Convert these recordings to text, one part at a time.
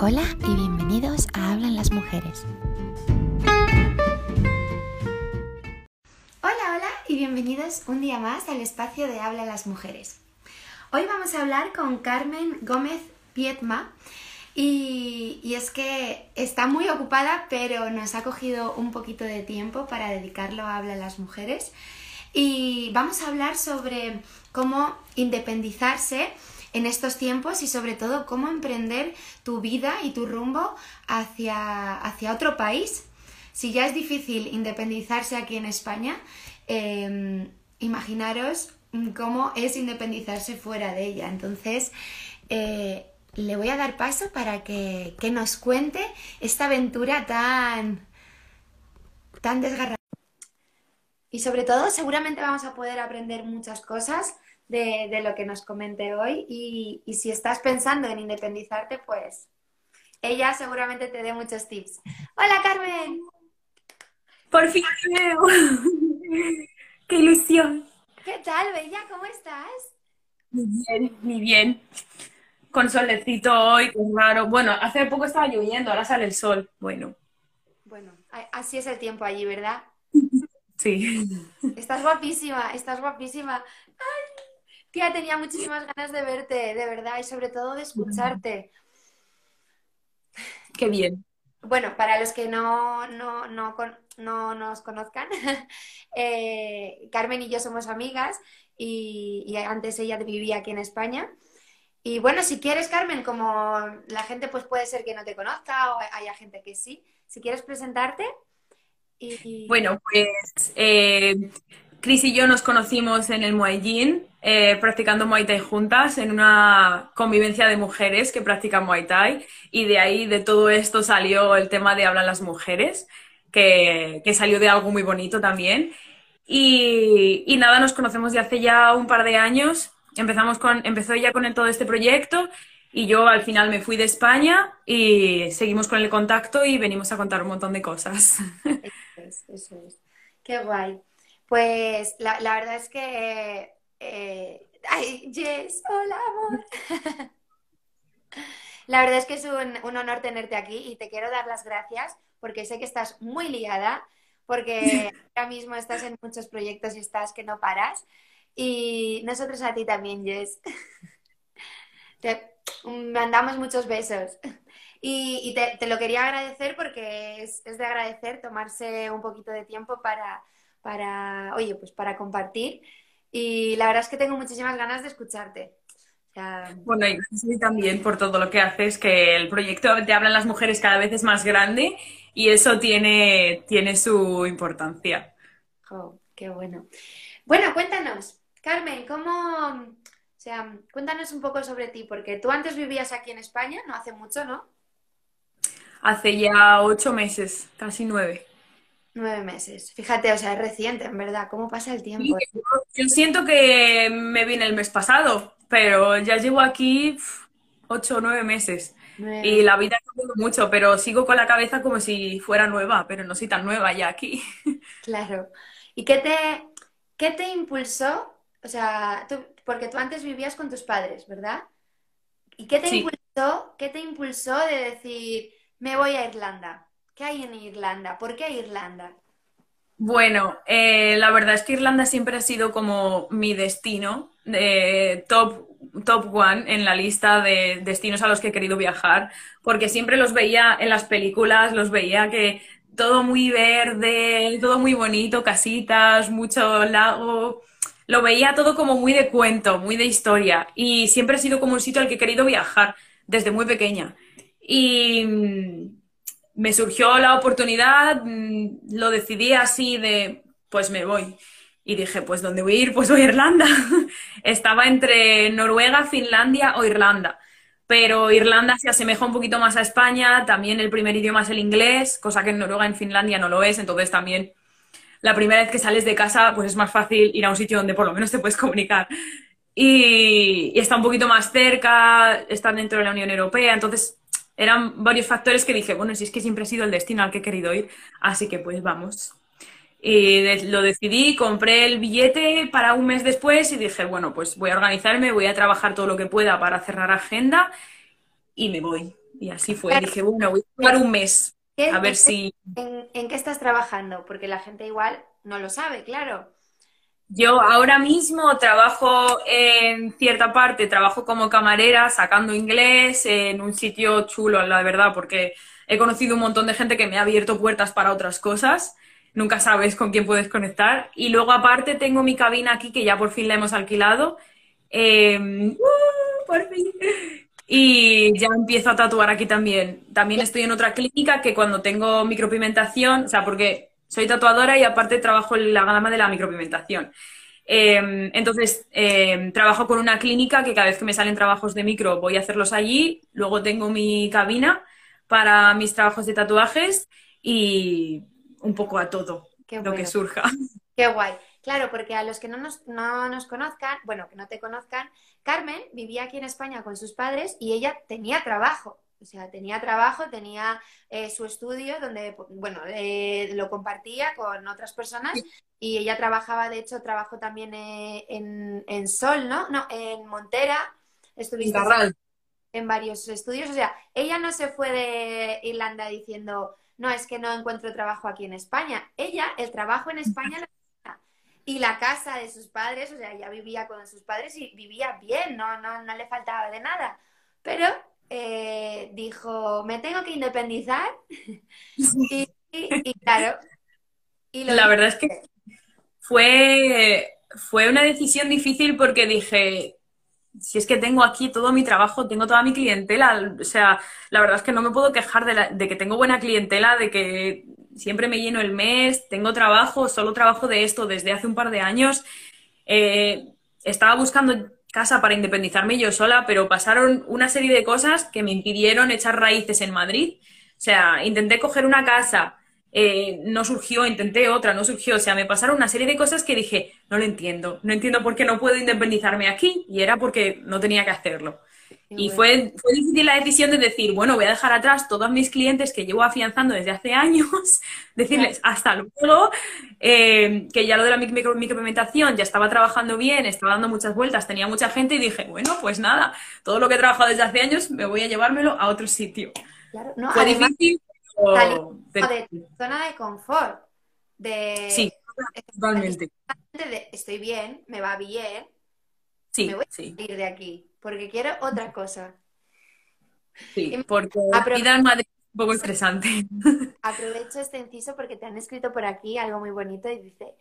Hola y bienvenidos a Hablan las Mujeres. Hola, hola y bienvenidos un día más al espacio de Hablan las Mujeres. Hoy vamos a hablar con Carmen Gómez Pietma y, es que está muy ocupada pero nos ha cogido un poquito de tiempo para dedicarlo a Hablan las Mujeres y vamos a hablar sobre cómo independizarse en estos tiempos y sobre todo cómo emprender tu vida y tu rumbo hacia, hacia otro país. Si ya es difícil independizarse aquí en España, eh, imaginaros cómo es independizarse fuera de ella. Entonces, eh, le voy a dar paso para que, que, nos cuente esta aventura tan, tan desgarradora. Y sobre todo, seguramente vamos a poder aprender muchas cosas de, de lo que nos comente hoy y, y, si estás pensando en independizarte, pues ella seguramente te dé muchos tips. Hola Carmen. Por fin te veo. Qué ilusión. ¿Qué tal, Bella? ¿Cómo estás? Muy bien, muy bien. Con solecito hoy, qué raro. Bueno, hace poco estaba lloviendo, ahora sale el sol. Bueno. Bueno, así es el tiempo allí, ¿verdad? Sí. Estás guapísima, estás guapísima. Ay, tía, tenía muchísimas ganas de verte, de verdad, y sobre todo de escucharte. Qué bien. Bueno, para los que no, no, no, no nos conozcan, eh, Carmen y yo somos amigas y, y, antes ella vivía aquí en España. Y bueno, si quieres, Carmen, como la gente pues puede ser que no te conozca o haya gente que sí, si quieres presentarte. Y... Bueno, pues eh, Cris y yo nos conocimos en el Thai, eh, practicando Muay Thai juntas, en una convivencia de mujeres que practican Muay Thai, y de ahí, de todo esto, salió el tema de Hablan las Mujeres, que, que salió de algo muy bonito también. Y, y, nada, nos conocemos de hace ya un par de años. Empezamos con, empezó ella con todo este proyecto y yo al final me fui de España y seguimos con el contacto y venimos a contar un montón de cosas. Eso es, eso es. Qué guay. Pues la, la verdad es que... Eh, ay, Jess, hola, amor. la verdad es que es un, un, honor tenerte aquí y te quiero dar las gracias porque sé que estás muy liada, porque ahora mismo estás en muchos proyectos y estás que no paras. Y nosotros a ti también, Jess. Te mandamos muchos besos. Y, y te, te, lo quería agradecer porque es, es, de agradecer tomarse un poquito de tiempo para, para, oye, pues para compartir. Y la verdad es que tengo muchísimas ganas de escucharte. Bueno, y gracias también por todo lo que haces, que el proyecto de Hablan las Mujeres cada vez es más grande y eso tiene, tiene su importancia. Oh, qué bueno. Bueno, cuéntanos, Carmen, ¿cómo, o sea, cuéntanos un poco sobre ti, porque tú antes vivías aquí en España, no hace mucho, ¿no? Hace ya ocho meses, casi nueve. Nueve meses. Fíjate, o sea, es reciente, en verdad. ¿Cómo pasa el tiempo? Sí, yo siento que me vine el mes pasado, pero ya llevo aquí ocho o nueve meses. Nueve. Y la vida ha cambiado mucho, pero sigo con la cabeza como si fuera nueva, pero no soy tan nueva ya aquí. Claro. ¿Y qué te, qué te impulsó? O sea, tú, porque tú antes vivías con tus padres, ¿verdad? ¿Y qué te sí. impulsó? ¿Qué te impulsó de decir, me voy a Irlanda? ¿Qué hay en Irlanda? ¿Por qué Irlanda? Bueno, eh, la verdad es que Irlanda siempre ha sido como mi destino, eh, top, top one en la lista de destinos a los que he querido viajar, porque siempre los veía en las películas, los veía que todo muy verde, todo muy bonito, casitas, mucho lago, lo veía todo como muy de cuento, muy de historia, y siempre ha sido como un sitio al que he querido viajar desde muy pequeña. Y me surgió la oportunidad, lo decidí así de, pues me voy. Y dije, pues ¿dónde voy a ir? Pues voy a Irlanda. Estaba entre Noruega, Finlandia o Irlanda. Pero Irlanda se asemeja un poquito más a España, también el primer idioma es el inglés, cosa que en Noruega, en Finlandia no lo es, entonces también la primera vez que sales de casa, pues es más fácil ir a un sitio donde por lo menos te puedes comunicar. Y, y está un poquito más cerca, está dentro de la Unión Europea, entonces eran varios factores que dije, bueno, si es que siempre ha sido el destino al que he querido ir, así que pues vamos. Y de, lo decidí, compré el billete para un mes después y dije, bueno, pues voy a organizarme, voy a trabajar todo lo que pueda para cerrar agenda y me voy. Y así fue. Dije, bueno, voy a jugar un mes. A ver si. ¿En, qué estás trabajando? Porque la gente igual no lo sabe, claro. Yo ahora mismo trabajo en cierta parte, trabajo como camarera, sacando inglés en un sitio chulo, la verdad, porque he conocido un montón de gente que me ha abierto puertas para otras cosas. Nunca sabes con quién puedes conectar. Y luego aparte tengo mi cabina aquí que ya por fin la hemos alquilado. Em, ¡uh! por fin. Y ya empiezo a tatuar aquí también. También estoy en otra clínica que cuando tengo micropigmentación, o sea, porque soy tatuadora y aparte trabajo en la gama de la micropigmentación. Em, entonces, em, trabajo con una clínica que cada vez que me salen trabajos de micro voy a hacerlos allí. Luego tengo mi cabina para mis trabajos de tatuajes y un poco a todo lo que surja. Qué guay. Claro, porque a los que no nos, no nos conozcan, bueno, que no te conozcan, Carmen vivía aquí en España con sus padres y ella tenía trabajo. O sea, tenía trabajo, tenía eh, su estudio donde, bueno, eh, lo compartía con otras personas y ella trabajaba, de hecho, trabajó también eh, en, Sol, ¿no? No, en Montera. Estuviste en, en varios estudios. O sea, ella no se fue de Irlanda diciendo, no, es que no encuentro trabajo aquí en España. Ella, el trabajo en España y la casa de sus padres, o sea, ella vivía con sus padres y vivía bien, no, no, no le faltaba de nada. Pero eh, dijo, me tengo que independizar. y, claro. la verdad es que fue, fue una decisión difícil porque dije, si es que tengo aquí todo mi trabajo, tengo toda mi clientela, o sea, la verdad es que no me puedo quejar de, de, que tengo buena clientela, de que siempre me lleno el mes, tengo trabajo, solo trabajo de esto desde hace un par de años. Eh, estaba buscando casa para independizarme yo sola, pero pasaron una serie de cosas que me impidieron echar raíces en Madrid. O sea, intenté coger una casa, eh, no surgió, intenté otra, no surgió. O sea, me pasaron una serie de cosas que dije, no lo entiendo, no entiendo por qué no puedo independizarme aquí y era porque no tenía que hacerlo. Y fue, fue difícil la decisión de decir, bueno, voy a dejar atrás todos mis clientes que llevo afianzando desde hace años, decirles hasta luego, eh, que ya lo de la micro, micropigmentación ya estaba trabajando bien, estaba dando muchas vueltas, tenía mucha gente y dije, bueno, pues nada, todo lo que he trabajado desde hace años me voy a llevármelo a otro sitio. Claro, no, fue difícil. de zona de confort. De, sí, totalmente. estoy bien, me va bien, sí, me voy a ir de aquí porque quiero otra cosa. Sí, porque la vida en Madrid es un poco estresante. Aprovecho este inciso porque te han escrito por aquí algo muy bonito y dice,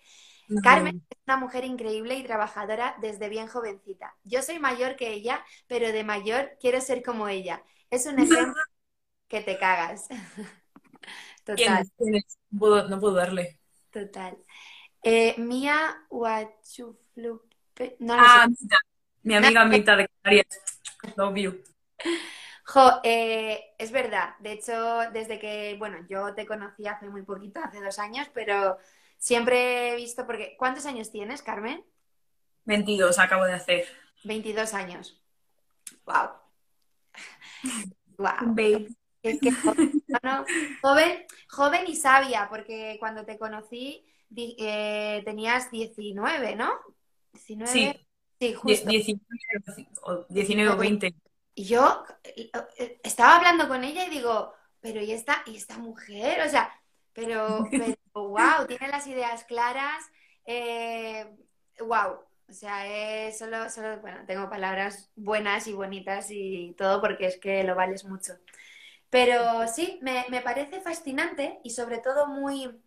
Carmen es una mujer increíble y trabajadora desde bien jovencita. Yo soy mayor que ella, pero de mayor quiero ser como ella. Es un ejemplo que te cagas. Total. No, puedo, no puedo darle. Total. Eh, Mía Huachuflupe. No ah, mi amiga mitad de Canarias. Love you. Jo, eh, es verdad. De hecho, desde que, bueno, yo te conocí hace muy poquito, hace dos años, pero siempre he visto, porque ¿cuántos años tienes, Carmen? 22 acabo de hacer. 22 años. Wow. Wow. Baby. joven, joven y sabia, porque cuando te conocí eh, tenías 19, ¿no? 19. Sí. Sí, justo. 19, o 20. Y yo eh, estaba hablando con ella y digo, pero ¿y esta, y esta mujer? O sea, pero, pero wow, tiene las ideas claras. Eh, wow. O sea, solo, solo, bueno, tengo palabras buenas y bonitas y todo porque es que lo vales mucho. Pero sí, me, parece fascinante y sobre todo muy,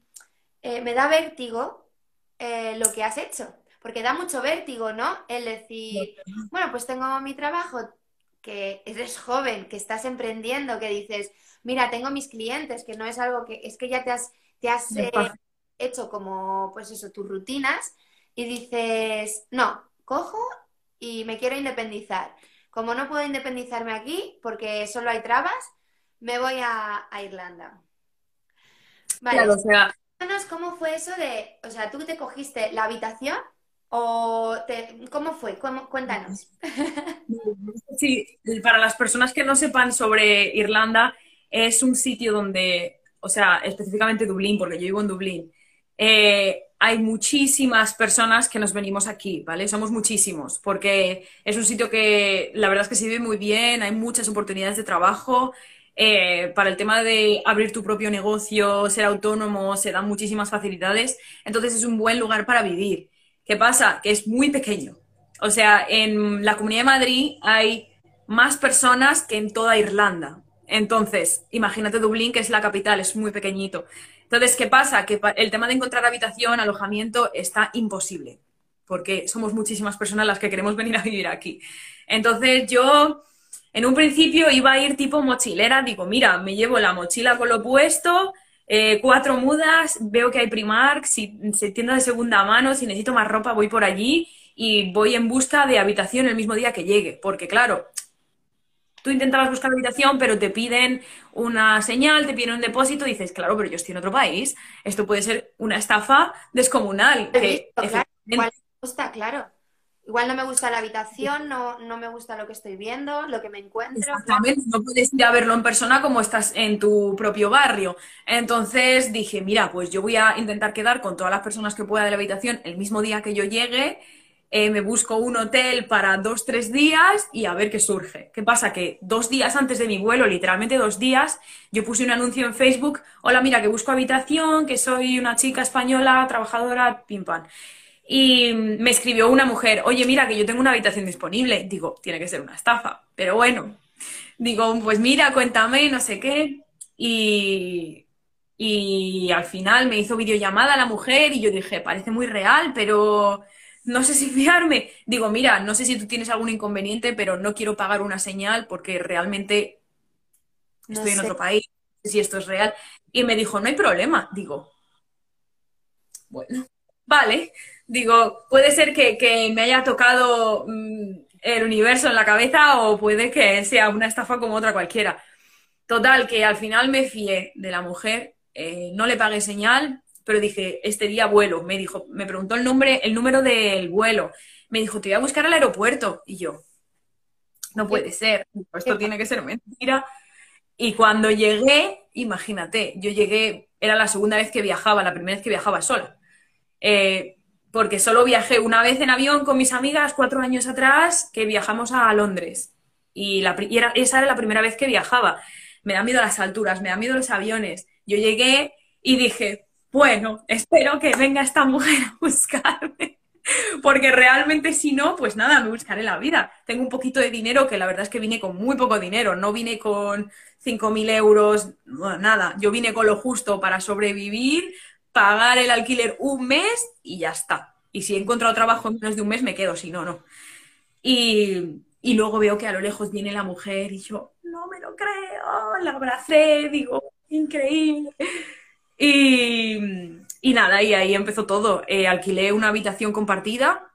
eh, me da vértigo lo que has hecho porque da mucho vértigo, ¿no? El decir, bueno, pues tengo mi trabajo, que eres joven, que estás emprendiendo, que dices, mira, tengo mis clientes, que no es algo que, es que ya te has, te has eh, hecho como, pues eso, tus rutinas, y dices, no, cojo y me quiero independizar. Como no puedo independizarme aquí, porque solo hay trabas, me voy a, Irlanda. Vale. o sea... ¿Cómo fue eso de, o sea, tú te cogiste la habitación ¿O cómo fue? Cuéntanos. Sí, para las personas que no sepan sobre Irlanda, es un sitio donde, o sea, específicamente Dublín, porque yo vivo en Dublín, eh, hay muchísimas personas que nos venimos aquí, ¿vale? Somos muchísimos, porque es un sitio que la verdad es que se vive muy bien, hay muchas oportunidades de trabajo, eh, para el tema de abrir tu propio negocio, ser autónomo, se dan muchísimas facilidades. Entonces es un buen lugar para vivir. ¿Qué pasa? Que es muy pequeño. O sea, en la Comunidad de Madrid hay más personas que en toda Irlanda. Entonces, imagínate Dublín, que es la capital, es muy pequeñito. Entonces, ¿qué pasa? Que el tema de encontrar habitación, alojamiento, está imposible, porque somos muchísimas personas las que queremos venir a vivir aquí. Entonces, yo en un principio iba a ir tipo mochilera, digo, mira, me llevo la mochila con lo puesto, eh, cuatro mudas, veo que hay Primark, si, si tienda de segunda mano, si necesito más ropa, voy por allí y voy en busca de habitación el mismo día que llegue, porque claro, tú intentabas buscar habitación, pero te piden una señal, te piden un depósito, y dices, claro, pero yo estoy en otro país, esto puede ser una estafa descomunal. Que, claro. Me gusta, claro. Igual no me gusta la habitación, no, no me gusta lo que estoy viendo, lo que me encuentro. Exactamente, no puedes ir a verlo en persona como estás en tu propio barrio. Entonces dije, mira, pues yo voy a intentar quedar con todas las personas que pueda de la habitación el mismo día que yo llegue eh, me busco un hotel para dos, tres días y a ver qué surge. ¿Qué pasa? Que dos días antes de mi vuelo, literalmente dos días, yo puse un anuncio en Facebook, hola, mira, que busco habitación, que soy una chica española, trabajadora, pim pam. Y me escribió una mujer, oye, mira, que yo tengo una habitación disponible. Digo, tiene que ser una estafa, pero bueno. Digo, pues mira, cuéntame, no sé qué. Y, y al final me hizo videollamada la mujer y yo dije, parece muy real, pero no sé si fiarme. Digo, mira, no sé si tú tienes algún inconveniente, pero no quiero pagar una señal porque realmente estoy en otro país, no sé si esto es real. Y me dijo, no hay problema. Digo, bueno, vale. Digo, puede ser que, me haya tocado mm, el universo en la cabeza o puede que sea una estafa como otra cualquiera. Total, que al final me fié de la mujer, eh, no le pagué señal, pero dije, este día vuelo. Me dijo, me preguntó el nombre, el número del vuelo. Me dijo, te voy a buscar al aeropuerto. Y yo, no puede ser, esto tiene que ser mentira. Y cuando llegué, imagínate, yo llegué, era la segunda vez que viajaba, la primera vez que viajaba sola. Eh, porque solo viajé una vez en avión con mis amigas cuatro años atrás, que viajamos a Londres. Y, esa era la primera vez que viajaba. Me da miedo las alturas, me da miedo los aviones. Yo llegué y dije, bueno, espero que venga esta mujer a buscarme. Porque realmente si no, pues nada, me buscaré la vida. Tengo un poquito de dinero, que la verdad es que vine con muy poco dinero. No vine con 5.000 euros, nada. Yo vine con lo justo para sobrevivir, pagar el alquiler un mes y ya está. Y si he encontrado trabajo en menos de un mes, me quedo, si no, no. Y, y luego veo que a lo lejos viene la mujer y yo, no me lo creo, la abracé, digo, increíble. Y, nada, y ahí empezó todo. Eh, alquilé una habitación compartida.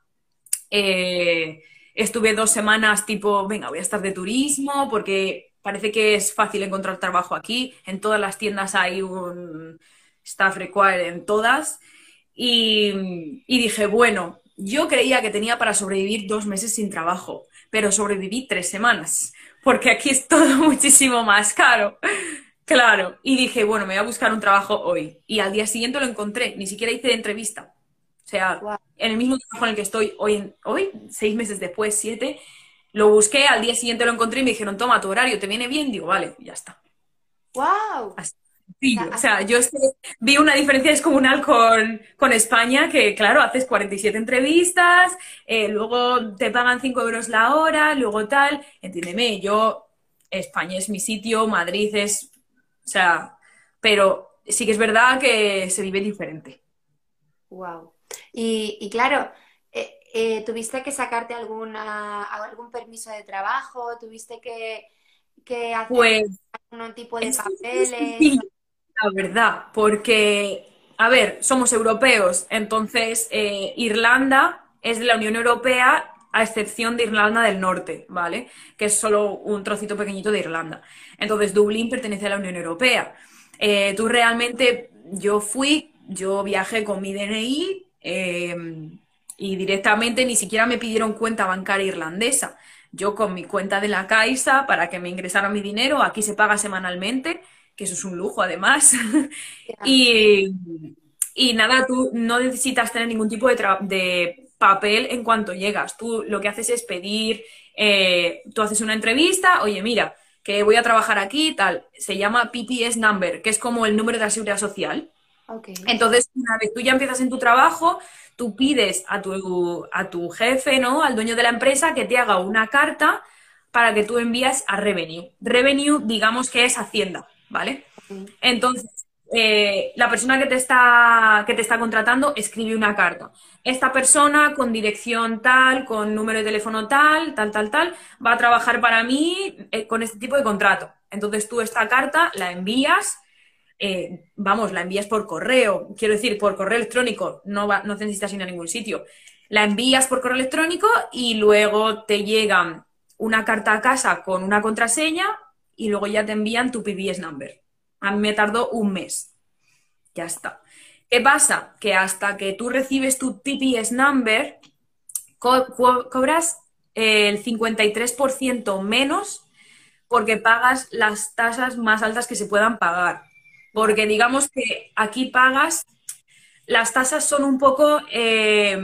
Eh, estuve dos semanas tipo, venga, voy a estar de turismo porque parece que es fácil encontrar trabajo aquí. En todas las tiendas hay un staff required en todas. Y, y dije, bueno, yo creía que tenía para sobrevivir dos meses sin trabajo, pero sobreviví tres semanas, porque aquí es todo muchísimo más caro. Claro, y dije, bueno, me voy a buscar un trabajo hoy. Y al día siguiente lo encontré, ni siquiera hice entrevista. O sea, en el mismo trabajo en el que estoy hoy, hoy, seis meses después, siete, lo busqué, al día siguiente lo encontré y me dijeron, toma, tu horario, ¿te viene bien? Digo, vale, ya está. ¡Wow! O sea, yo vi una diferencia descomunal con, con España, que claro, haces 47 entrevistas, eh, luego te pagan 5 euros la hora, luego tal, entiéndeme, yo, España es mi sitio, Madrid es o sea, pero sí que es verdad que se vive diferente. Wow. Y, claro, eh, eh, ¿tuviste que sacarte alguna, algún permiso de trabajo? ¿Tuviste que, hacer pues, algún tipo de papeles? Sí, la verdad, porque, a ver, somos europeos, entonces eh, Irlanda es de la Unión Europea a excepción de Irlanda del Norte, ¿vale? Que es solo un trocito pequeñito de Irlanda. Entonces, Dublín pertenece a la Unión Europea. Eh, tú realmente, yo fui, yo viajé con mi DNI em, y directamente ni siquiera me pidieron cuenta bancaria irlandesa. Yo con mi cuenta de la Caixa, para que me ingresara mi dinero, aquí se paga semanalmente, que eso es un lujo además. y, y, nada, tú no necesitas tener ningún tipo de, de papel en cuanto llegas. Tú lo que haces es pedir, eh, tú haces una entrevista, oye, mira, que voy a trabajar aquí, tal, se llama PPS number, que es como el número de la seguridad social. Entonces, una vez tú ya empiezas en tu trabajo, tú pides a tu, a tu jefe, ¿no? Al dueño de la empresa que te haga una carta para que tú envías a Revenue. Revenue, digamos que es Hacienda, ¿vale? Entonces, eh, la persona que te, está, que te está contratando escribe una carta. Esta persona con dirección tal, con número de teléfono tal, tal, tal, tal, va a trabajar para mí eh, con este tipo de contrato. Entonces tú esta carta la envías, eh, vamos, la envías por correo, quiero decir, por correo electrónico, no, va, no necesitas ir a ningún sitio. La envías por correo electrónico y luego te llega una carta a casa con una contraseña y luego ya te envían tu PBS number. A mí me tardó un mes. Ya está. ¿Qué pasa? Que hasta que tú recibes tu PPS number, cobras el 53% menos porque pagas las tasas más altas que se puedan pagar. Porque digamos que aquí pagas, las tasas son un poco, eh,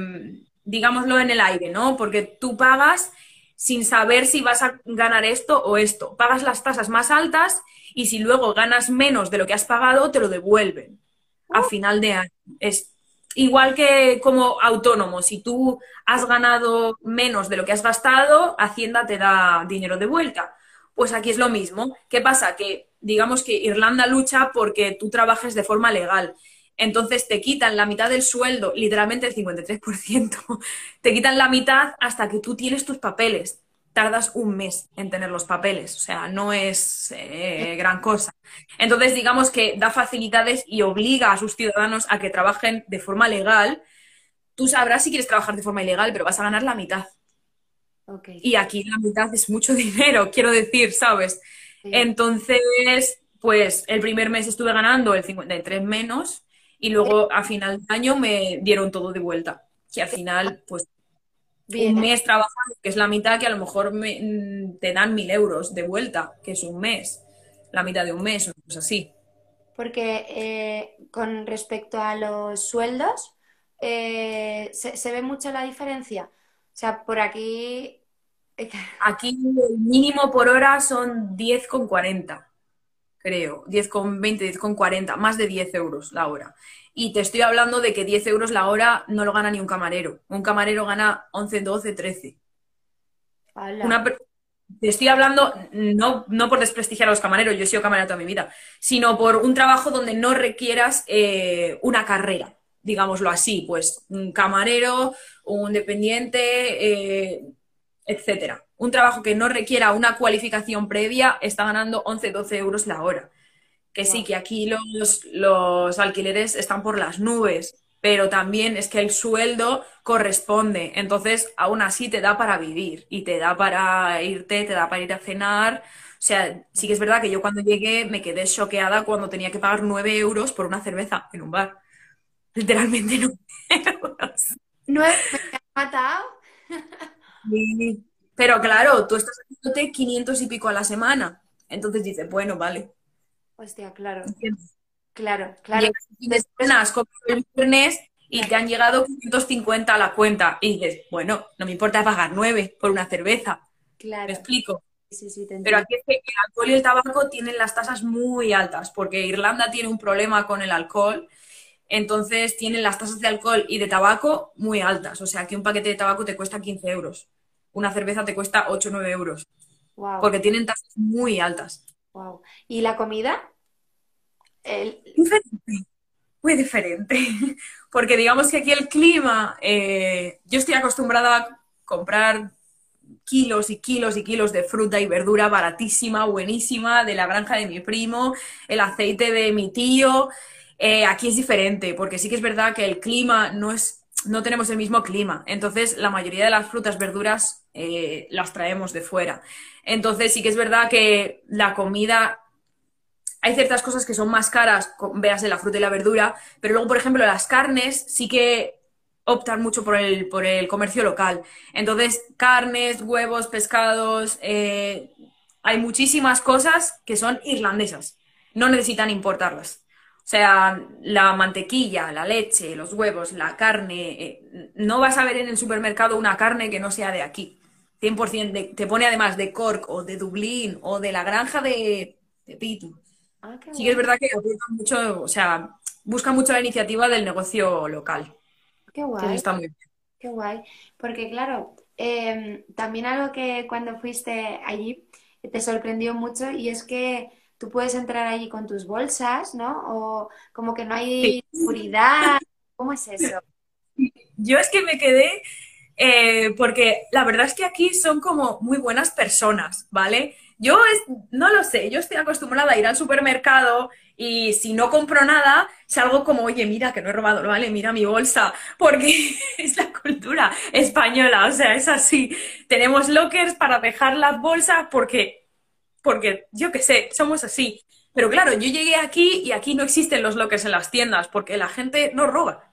digámoslo, en el aire, ¿no? Porque tú pagas sin saber si vas a ganar esto o esto. Pagas las tasas más altas y si luego ganas menos de lo que has pagado, te lo devuelven a final de año. Es igual que como autónomo, si tú has ganado menos de lo que has gastado, Hacienda te da dinero de vuelta. Pues aquí es lo mismo. ¿Qué pasa? Que digamos que Irlanda lucha porque tú trabajes de forma legal. Entonces te quitan la mitad del sueldo, literalmente el 53%, te quitan la mitad hasta que tú tienes tus papeles. Tardas un mes en tener los papeles, o sea, no es eh, gran cosa. Entonces, digamos que da facilidades y obliga a sus ciudadanos a que trabajen de forma legal. Tú sabrás si quieres trabajar de forma ilegal, pero vas a ganar la mitad. Y aquí la mitad es mucho dinero, quiero decir, ¿sabes? Entonces, pues el primer mes estuve ganando el 53 menos y luego a final de año me dieron todo de vuelta. Que al final, pues, un mes trabajando, que es la mitad, que a lo mejor mm, te dan mil euros de vuelta, que es un mes, la mitad de un mes, o cosas así. Porque eh, con respecto a los sueldos, eh, ¿se, ve mucho la diferencia? O sea, por aquí... Aquí el mínimo por hora son 10,40 creo, 10,20, 10,40, más de 10 euros la hora. Y te estoy hablando de que 10 euros la hora no lo gana ni un camarero. Un camarero gana 11, 12, 13. te estoy hablando no, no, por desprestigiar a los camareros, yo he sido camarero toda mi vida, sino por un trabajo donde no requieras eh, una carrera, digámoslo así, pues un camarero, un dependiente, eh, etcétera un trabajo que no requiera una cualificación previa está ganando 11-12 euros la hora. Que sí, que aquí los, los alquileres están por las nubes, pero también es que el sueldo corresponde. Entonces, aún así te da para vivir y te da para irte, te da para ir a cenar. O sea, sí que es verdad que yo cuando llegué me quedé choqueada cuando tenía que pagar 9 euros por una cerveza en un bar. Literalmente 9 euros. ¿Nueve? ¿Me has matado? Sí. Pero claro, tú estás haciéndote 500 y pico a la semana. Entonces dices, bueno, vale. Hostia, claro. Claro, claro. Y después el viernes y te han llegado 550 a la cuenta. Y dices, bueno, no me importa pagar 9 por una cerveza. Claro. ¿Me explico? Sí, sí, te Pero aquí es que el alcohol y el tabaco tienen las tasas muy altas, porque Irlanda tiene un problema con el alcohol, entonces tienen las tasas de alcohol y de tabaco muy altas. O sea, que un paquete de tabaco te cuesta 15 euros una cerveza te cuesta 8 o 9 euros. Porque tienen tasas muy altas. Wow. ¿Y la comida? Diferente, muy diferente. Porque digamos que aquí el clima, eh, yo estoy acostumbrada a comprar kilos y kilos y kilos de fruta y verdura baratísima, buenísima, de la granja de mi primo, el aceite de mi tío. Eh, aquí es diferente, porque sí que es verdad que el clima no es no tenemos el mismo clima. Entonces, la mayoría de las frutas, verduras, eh, las traemos de fuera. Entonces, sí que es verdad que la comida, hay ciertas cosas que son más caras, veas la fruta y la verdura, pero luego, por ejemplo, las carnes sí que optan mucho por el, por el comercio local. Entonces, carnes, huevos, pescados, eh, hay muchísimas cosas que son irlandesas. No necesitan importarlas. O sea, la mantequilla, la leche, los huevos, la carne. Eh, no vas a ver en el supermercado una carne que no sea de aquí. 100%, te pone además de Cork o de Dublín o de la granja de, de Pitu. Ah, Sí que es verdad que mucho, o sea, busca mucho la iniciativa del negocio local, Qué guay. está muy bien. Qué guay, porque claro, em, también algo que cuando fuiste allí te sorprendió mucho y es que tú puedes entrar allí con tus bolsas, ¿no? O como que no hay seguridad. ¿Cómo es eso? Yo es que me quedé, eh, porque la verdad es que aquí son como muy buenas personas, ¿vale? Yo es- no lo sé, yo estoy acostumbrada a ir al supermercado y si no compro nada, salgo como, oye, mira que no he robado, ¿vale? Mira mi bolsa, porque es la cultura española, o sea, es así. Tenemos lockers para dejar las bolsas porque, porque yo qué sé, somos así. Pero claro, yo llegué aquí y aquí no existen los lockers en las tiendas porque la gente no roba.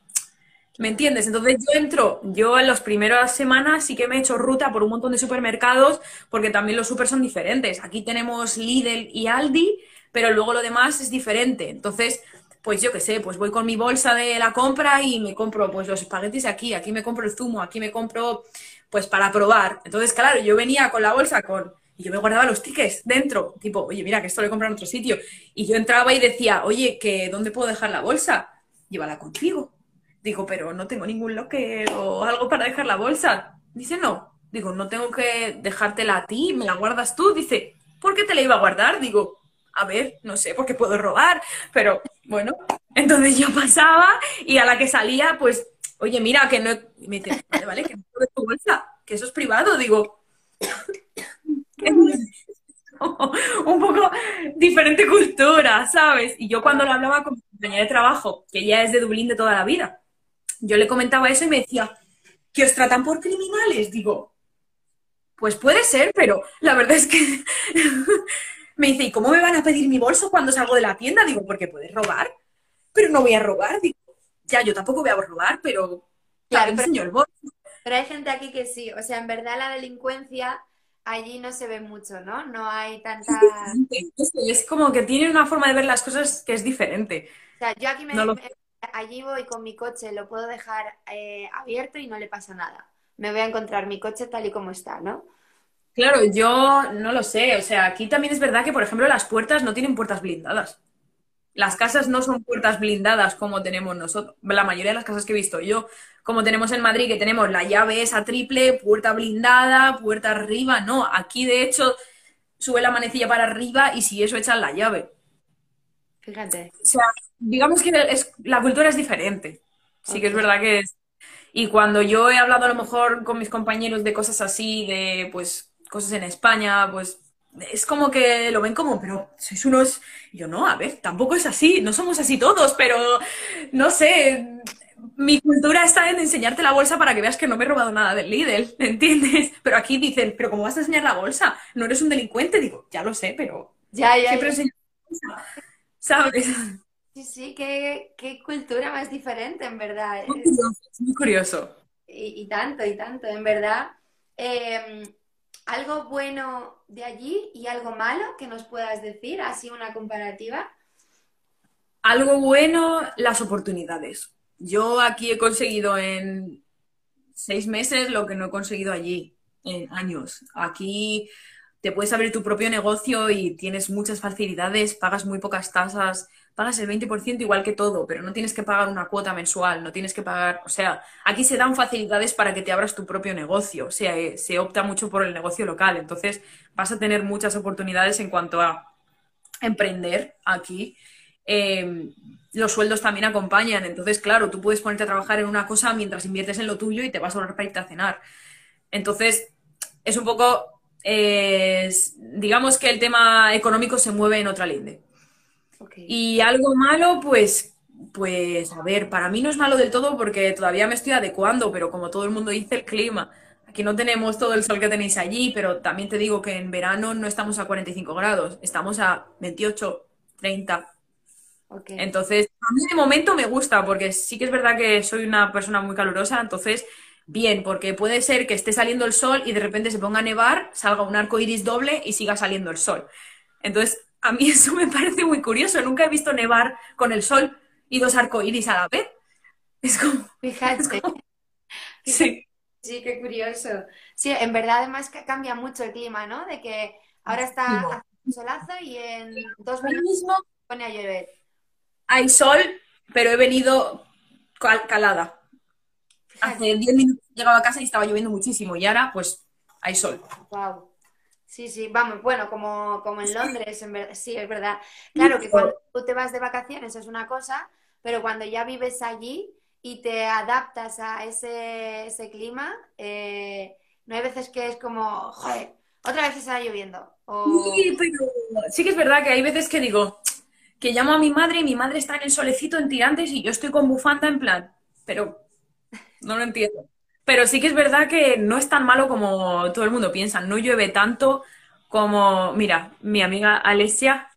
¿Me entiendes? Entonces yo entro, yo en las primeras semanas sí que me he hecho ruta por un montón de supermercados porque también los super son diferentes. Aquí tenemos Lidl y Aldi, pero luego lo demás es diferente. Entonces, pues yo qué sé, pues voy con mi bolsa de la compra y me compro pues los espaguetis aquí, aquí me compro el zumo, aquí me compro pues para probar. Entonces, claro, yo venía con la bolsa con... Y yo me guardaba los tickets dentro, tipo, oye, mira, que esto lo he comprado en otro sitio. Y yo entraba y decía, oye, que ¿dónde puedo dejar la bolsa? Llévala contigo. Digo, pero no tengo ningún locker o algo para dejar la bolsa. Dice, no. Digo, no tengo que dejártela a ti, me la guardas tú. Dice, ¿por qué te la iba a guardar? Digo, a ver, no sé, porque puedo robar, pero bueno. Entonces yo pasaba y a la que salía, pues, oye, mira, que no... he-". Y me dice, vale, vale, que no puedo tu bolsa, que eso es privado. Digo, un poco diferente cultura, ¿sabes? Y yo cuando lo hablaba con mi compañera de trabajo, que ella es de Dublín de toda la vida, yo le comentaba eso y me decía, ¿que os tratan por criminales? Digo, pues puede ser, pero la verdad es que me dice, ¿y cómo me van a pedir mi bolso cuando salgo de la tienda? Digo, porque puedes robar, pero no voy a robar. Digo, ya, yo tampoco voy a robar, pero Claro, pero, enseño el bolso. pero hay gente aquí que sí. O sea, en verdad la delincuencia allí no se ve mucho, ¿no? No hay tanta... Es como que tienen una forma de ver las cosas que es diferente. O sea, yo aquí me, No lo allí voy con mi coche, lo puedo dejar eh, abierto y no le pasa nada. Me voy a encontrar mi coche tal y como está, ¿no? Claro, yo no lo sé. O sea, aquí también es verdad que, por ejemplo, las puertas no tienen puertas blindadas. Las casas no son puertas blindadas como tenemos nosotros. La mayoría de las casas que he visto yo, como tenemos en Madrid, que tenemos la llave esa triple, puerta blindada, puerta arriba. No, aquí de hecho sube la manecilla para arriba y si eso echan la llave. Fíjate. O sea, digamos que es, la cultura es diferente. Sí que es verdad que es. Y cuando yo he hablado a lo mejor con mis compañeros de cosas así, de pues cosas en España, pues es como que lo ven como, pero sois unos. Y yo no, a ver, tampoco es así, no somos así todos, pero no sé. Mi cultura está en enseñarte la bolsa para que veas que no me he robado nada del Lidl, ¿entiendes? Pero aquí dicen, pero ¿cómo vas a enseñar la bolsa? ¿No eres un delincuente? Digo, ya lo sé, pero Ya, ya, siempre ya. la bolsa, ¿sabes? Sí, sí, qué, qué cultura más diferente, en verdad. Muy Es- curioso, muy curioso. y, y tanto, y tanto, en verdad. Eh, algo bueno de allí y algo malo que nos puedas decir, así una comparativa. Algo bueno, las oportunidades. Yo aquí he conseguido en seis meses lo que no he conseguido allí en años. Aquí te puedes abrir tu propio negocio y tienes muchas facilidades, pagas muy pocas tasas, pagas el 20% igual que todo, pero no tienes que pagar una cuota mensual, no tienes que pagar, o sea, aquí se dan facilidades para que te abras tu propio negocio, o sea, se opta mucho por el negocio local, entonces vas a tener muchas oportunidades en cuanto a emprender aquí. Eh, los sueldos también acompañan, entonces, claro, tú puedes ponerte a trabajar en una cosa mientras inviertes en lo tuyo y te vas a ahorrar para irte a cenar. Entonces, es un poco, eh, digamos que el tema económico se mueve en otra linde. Ok. Y algo malo, pues, pues, a ver, para mí no es malo del todo porque todavía me estoy adecuando, pero como todo el mundo dice, el clima. Aquí no tenemos todo el sol que tenéis allí, pero también te digo que en verano no estamos a 45 grados, estamos a 28, 30. Ok. Entonces, a mí de momento me gusta, porque sí que es verdad que soy una persona muy calurosa, entonces, bien, porque puede ser que esté saliendo el sol y de repente se ponga a nevar, salga un arco iris doble y siga saliendo el sol. Entonces, a mí eso me parece muy curioso. Nunca he visto nevar con el sol y dos arcoíris a la vez. Es como, es Fíjate, como, sí, Sí, qué curioso. Sí, en verdad además que cambia mucho el clima, ¿no? De que ahora está haciendo un solazo y en dos minutos mismo pone a llover. hay sol, pero he venido cal- calada. Hace 10 minutos llegaba a casa y estaba lloviendo muchísimo y ahora pues hay sol. Wow. Sí, sí, vamos, bueno, como, como en Londres, en ver- sí, es verdad. Claro que cuando tú te vas de vacaciones es una cosa, pero cuando ya vives allí y te adaptas a ese, ese clima, eh, no hay veces que es como, joder, otra vez está lloviendo. O, Sí, pero sí que es verdad que hay veces que digo que llamo a mi madre y mi madre está en el solecito en tirantes y yo estoy con bufanda en plan, pero no lo entiendo. Pero sí que es verdad que no es tan malo como todo el mundo piensa. No llueve tanto como, mira, mi amiga Alessia,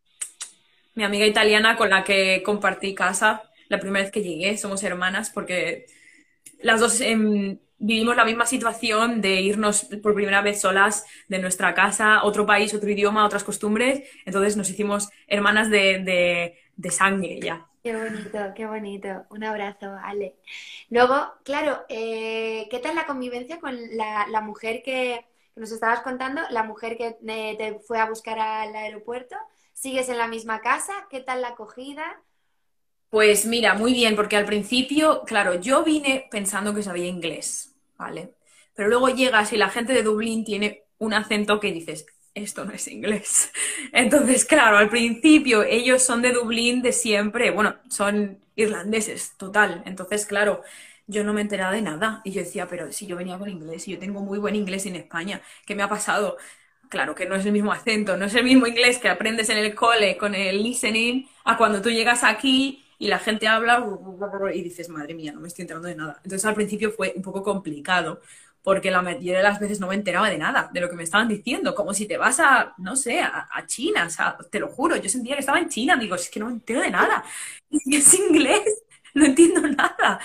mi amiga italiana con la que compartí casa la primera vez que llegué, somos hermanas porque las dos em, vivimos la misma situación de irnos por primera vez solas de nuestra casa, otro país, otro idioma, otras costumbres. Entonces nos hicimos hermanas de, de- de sangre ya. Qué bonito, qué bonito. Un abrazo, Ale. Luego, claro, eh, ¿qué tal la convivencia con la, la mujer que, nos estabas contando? La mujer que eh, te fue a buscar al aeropuerto. ¿Sigues en la misma casa? ¿Qué tal la acogida? Pues mira, muy bien, porque al principio, claro, yo vine pensando que sabía inglés, ¿vale? Pero luego llegas y la gente de Dublín tiene un acento que dices, esto no es inglés. Entonces, claro, al principio ellos son de Dublín de siempre, bueno, son irlandeses, total. Entonces, claro, yo no me enteraba de nada. Y yo decía, pero si yo venía con inglés y yo tengo muy buen inglés en España, ¿qué me ha pasado? Claro que no es el mismo acento, no es el mismo inglés que aprendes en el cole con el listening a cuando tú llegas aquí y la gente habla y dices, madre mía, no me estoy enterando de nada. Entonces al principio fue un poco complicado porque la mayoría de las veces no me enteraba de nada, de lo que me estaban diciendo, como si te vas a, no sé, a, China, o sea, te lo juro, yo sentía que estaba en China, digo, es que no me entero de nada, y es inglés, no entiendo nada.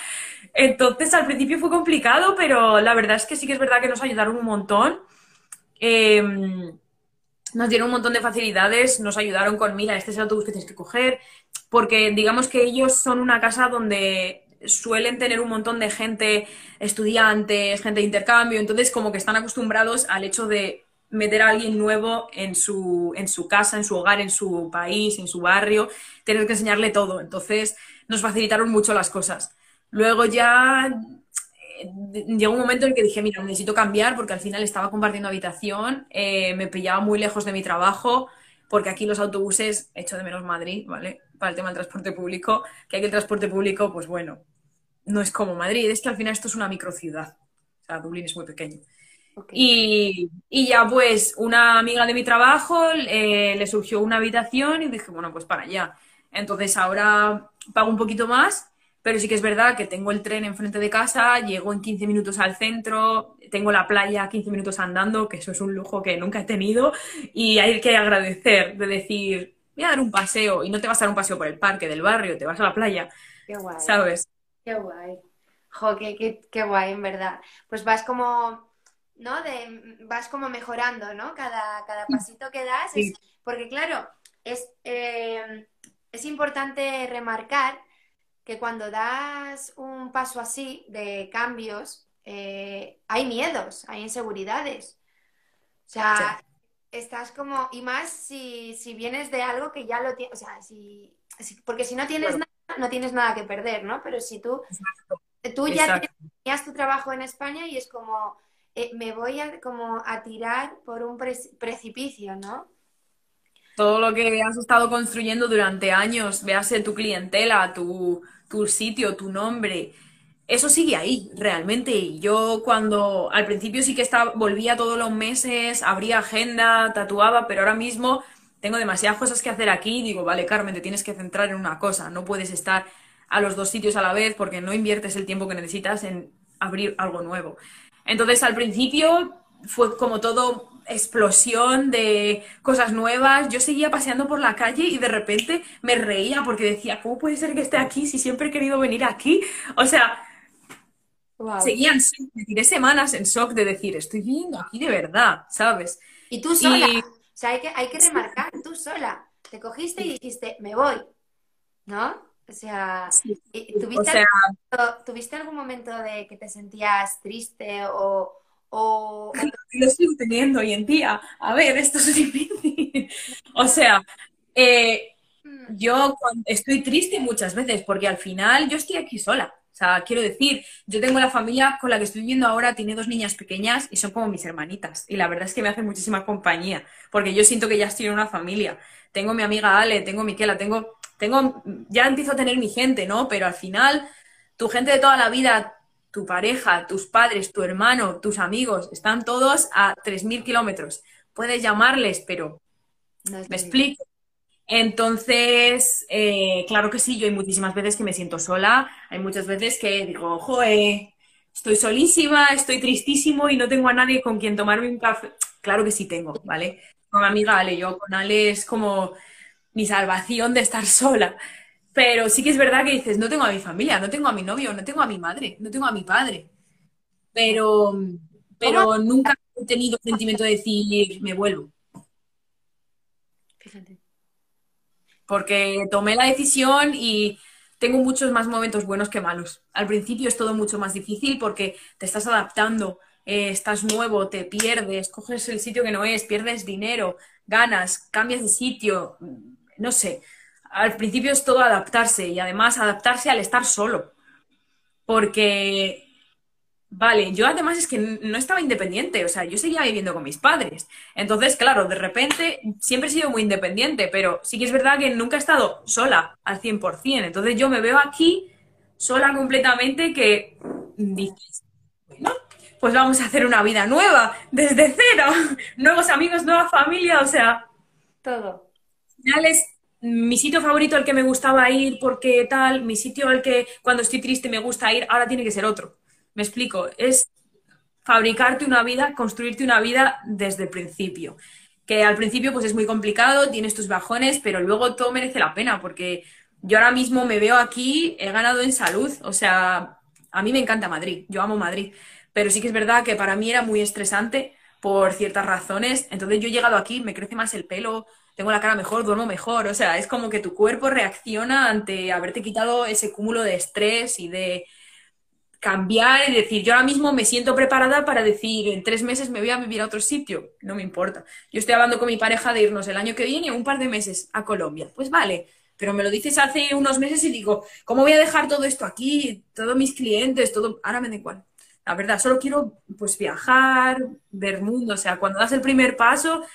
Entonces al principio fue complicado, pero la verdad es que sí que es verdad que nos ayudaron un montón. Eh, nos dieron un montón de facilidades, nos ayudaron con, mira, este es el autobús que tienes que coger, porque digamos que ellos son una casa donde suelen tener un montón de gente, estudiantes, gente de intercambio, entonces como que están acostumbrados al hecho de meter a alguien nuevo en su, en su casa, en su hogar, en su país, en su barrio, tener que enseñarle todo. Entonces nos facilitaron mucho las cosas. Luego ya eh, llegó un momento en que dije, mira, necesito cambiar porque al final estaba compartiendo habitación, eh, me pillaba muy lejos de mi trabajo, porque aquí los autobuses, echo de menos Madrid, ¿vale? Para el tema del transporte público, que aquí el transporte público, pues bueno, no es como Madrid, es que al final esto es una microciudad, o sea, Dublín es muy pequeño. Y, y ya pues una amiga de mi trabajo eh, le surgió una habitación y dije, bueno, pues para allá. Entonces ahora pago un poquito más, pero sí que es verdad que tengo el tren enfrente de casa, llego en 15 minutos al centro, tengo la playa 15 minutos andando, que eso es un lujo que nunca he tenido y hay que agradecer de decir, voy a dar un paseo y no te vas a dar un paseo por el parque del barrio, te vas a la playa, Qué guay. ¿sabes? Qué guay. Jo, qué, qué- qué guay, en verdad. Pues vas como, ¿no? De, vas como mejorando, ¿no? Cada, cada pasito que das. Sí. Es, porque claro, es, eh, es importante remarcar que cuando das un paso así de cambios, eh, hay miedos, hay inseguridades. O sea, estás como, y más si, si vienes de algo que ya lo tienes, o sea, si, si- porque si no tienes Claro. nada, no tienes nada que perder, ¿no? Pero si tú, tú ya tenías tu trabajo en España y es como, eh, me voy a, como a tirar por un pre- precipicio, ¿no? todo lo que has estado construyendo durante años, véase tu clientela, tu, tu sitio, tu nombre, eso sigue ahí, realmente. Y yo cuando al principio sí que estaba, volvía todos los meses, abría agenda, tatuaba, pero ahora mismo tengo demasiadas cosas que hacer aquí y digo, vale, Carmen, te tienes que centrar en una cosa, no puedes estar a los dos sitios a la vez porque no inviertes el tiempo que necesitas en abrir algo nuevo. Entonces, al principio fue como todo explosión de cosas nuevas. Yo seguía paseando por la calle y de repente me reía porque decía, ¿cómo puede ser que esté aquí si siempre he querido venir aquí? O sea, Wow. seguía en shock, me tiré semanas en shock de decir, estoy viviendo aquí de verdad, ¿sabes? Y tú sola, Y o sea, hay que, hay que remarcar, tú sola, te cogiste y dijiste, me voy, ¿no? O sea, Sí. O ¿tuviste, sea, algún, ¿tuviste algún momento de que te sentías triste o, o, lo sigo teniendo hoy en día. A ver, esto es difícil. O sea, eh, Mm, Yo estoy triste muchas veces porque al final yo estoy aquí sola. O sea, quiero decir, yo tengo la familia con la que estoy viviendo ahora, tiene dos niñas pequeñas y son como mis hermanitas. Y la verdad es que me hacen muchísima compañía porque yo siento que ya estoy en una familia. Tengo mi amiga Ale, tengo Miquela, tengo, tengo, ya empiezo a tener mi gente, ¿no? Pero al final, tu gente de toda la vida, tu pareja, tus padres, tu hermano, tus amigos, están todos a 3.000 kilómetros. Puedes llamarles, pero no me explico. Entonces, eh, claro que sí, yo hay muchísimas veces que me siento sola, hay muchas veces que digo, joe, estoy solísima, estoy tristísimo y no tengo a nadie con quien tomarme un café. Claro que sí tengo, ¿vale? Con mi amiga Ale, yo con Ale es como mi salvación de estar sola. Pero sí que es verdad que dices, no tengo a mi familia, no tengo a mi novio, no tengo a mi madre, no tengo a mi padre. Pero, pero nunca he tenido el sentimiento de decir, me vuelvo. Fíjate. Porque tomé la decisión y tengo muchos más momentos buenos que malos. Al principio es todo mucho más difícil porque te estás adaptando, eh, estás nuevo, te pierdes, coges el sitio que no es, pierdes dinero, ganas, cambias de sitio, no sé. Al principio es todo adaptarse y además adaptarse al estar solo, porque Vale, yo además es que no estaba independiente, o sea, yo seguía viviendo con mis padres. Entonces, claro, de repente siempre he sido muy independiente, pero sí que es verdad que nunca he estado sola al 100%. Entonces yo me veo aquí sola completamente que dices, bueno, pues vamos a hacer una vida nueva, desde cero, nuevos amigos, nueva familia, o sea, Todo. al final es mi sitio favorito al que me gustaba ir porque tal, mi sitio al que cuando estoy triste me gusta ir, ahora tiene que ser otro. Me explico, es fabricarte una vida, construirte una vida desde el principio. Que al principio pues es muy complicado, tienes tus bajones, pero luego todo merece la pena porque yo ahora mismo me veo aquí, he ganado en salud, o sea, a mí me encanta Madrid, yo amo Madrid, pero sí que es verdad que para mí era muy estresante por ciertas razones, entonces yo he llegado aquí, me crece más el pelo, tengo la cara mejor, duermo mejor, o sea, es como que tu cuerpo reacciona ante haberte quitado ese cúmulo de estrés y de cambiar y decir, yo ahora mismo me siento preparada para decir, en tres meses me voy a vivir a otro sitio, no me importa. Yo estoy hablando con mi pareja de irnos el año que viene, un par de meses, a Colombia. Pues vale, pero me lo dices hace unos meses y digo, ¿cómo voy a dejar todo esto aquí? Todos mis clientes, todo, ahora me da igual. La verdad, solo quiero pues viajar, ver mundo, o sea, cuando das el primer paso,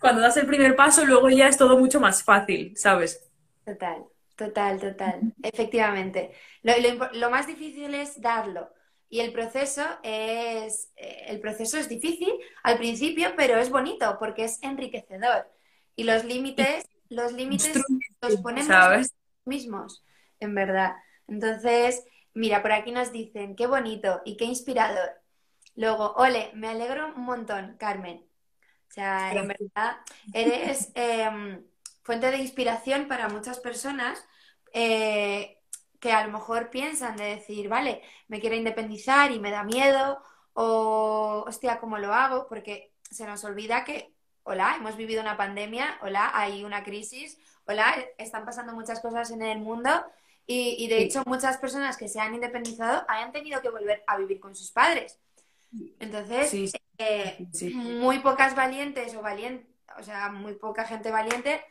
cuando das el primer paso, luego ya es todo mucho más fácil, ¿sabes? Total, total, total. Efectivamente. Lo, lo impo- lo más difícil es darlo. Y el proceso es, eh, el proceso es difícil al principio, pero es bonito porque es enriquecedor. Y los límites, los límites los ponemos mismos, en verdad. Entonces, mira, por aquí nos dicen, qué bonito y qué inspirador. Luego, ole, me alegro un montón, Carmen. O sea, en verdad, eres em, fuente de inspiración para muchas personas eh, que a lo mejor piensan de decir, vale, me quiero independizar y me da miedo, o hostia, ¿cómo lo hago? Porque se nos olvida que, hola, hemos vivido una pandemia, hola, hay una crisis, hola, están pasando muchas cosas en el mundo y, y de Sí, hecho muchas personas que se han independizado han tenido que volver a vivir con sus padres. Entonces, sí, sí, eh, muy pocas valientes o valientes, o sea, muy poca gente valiente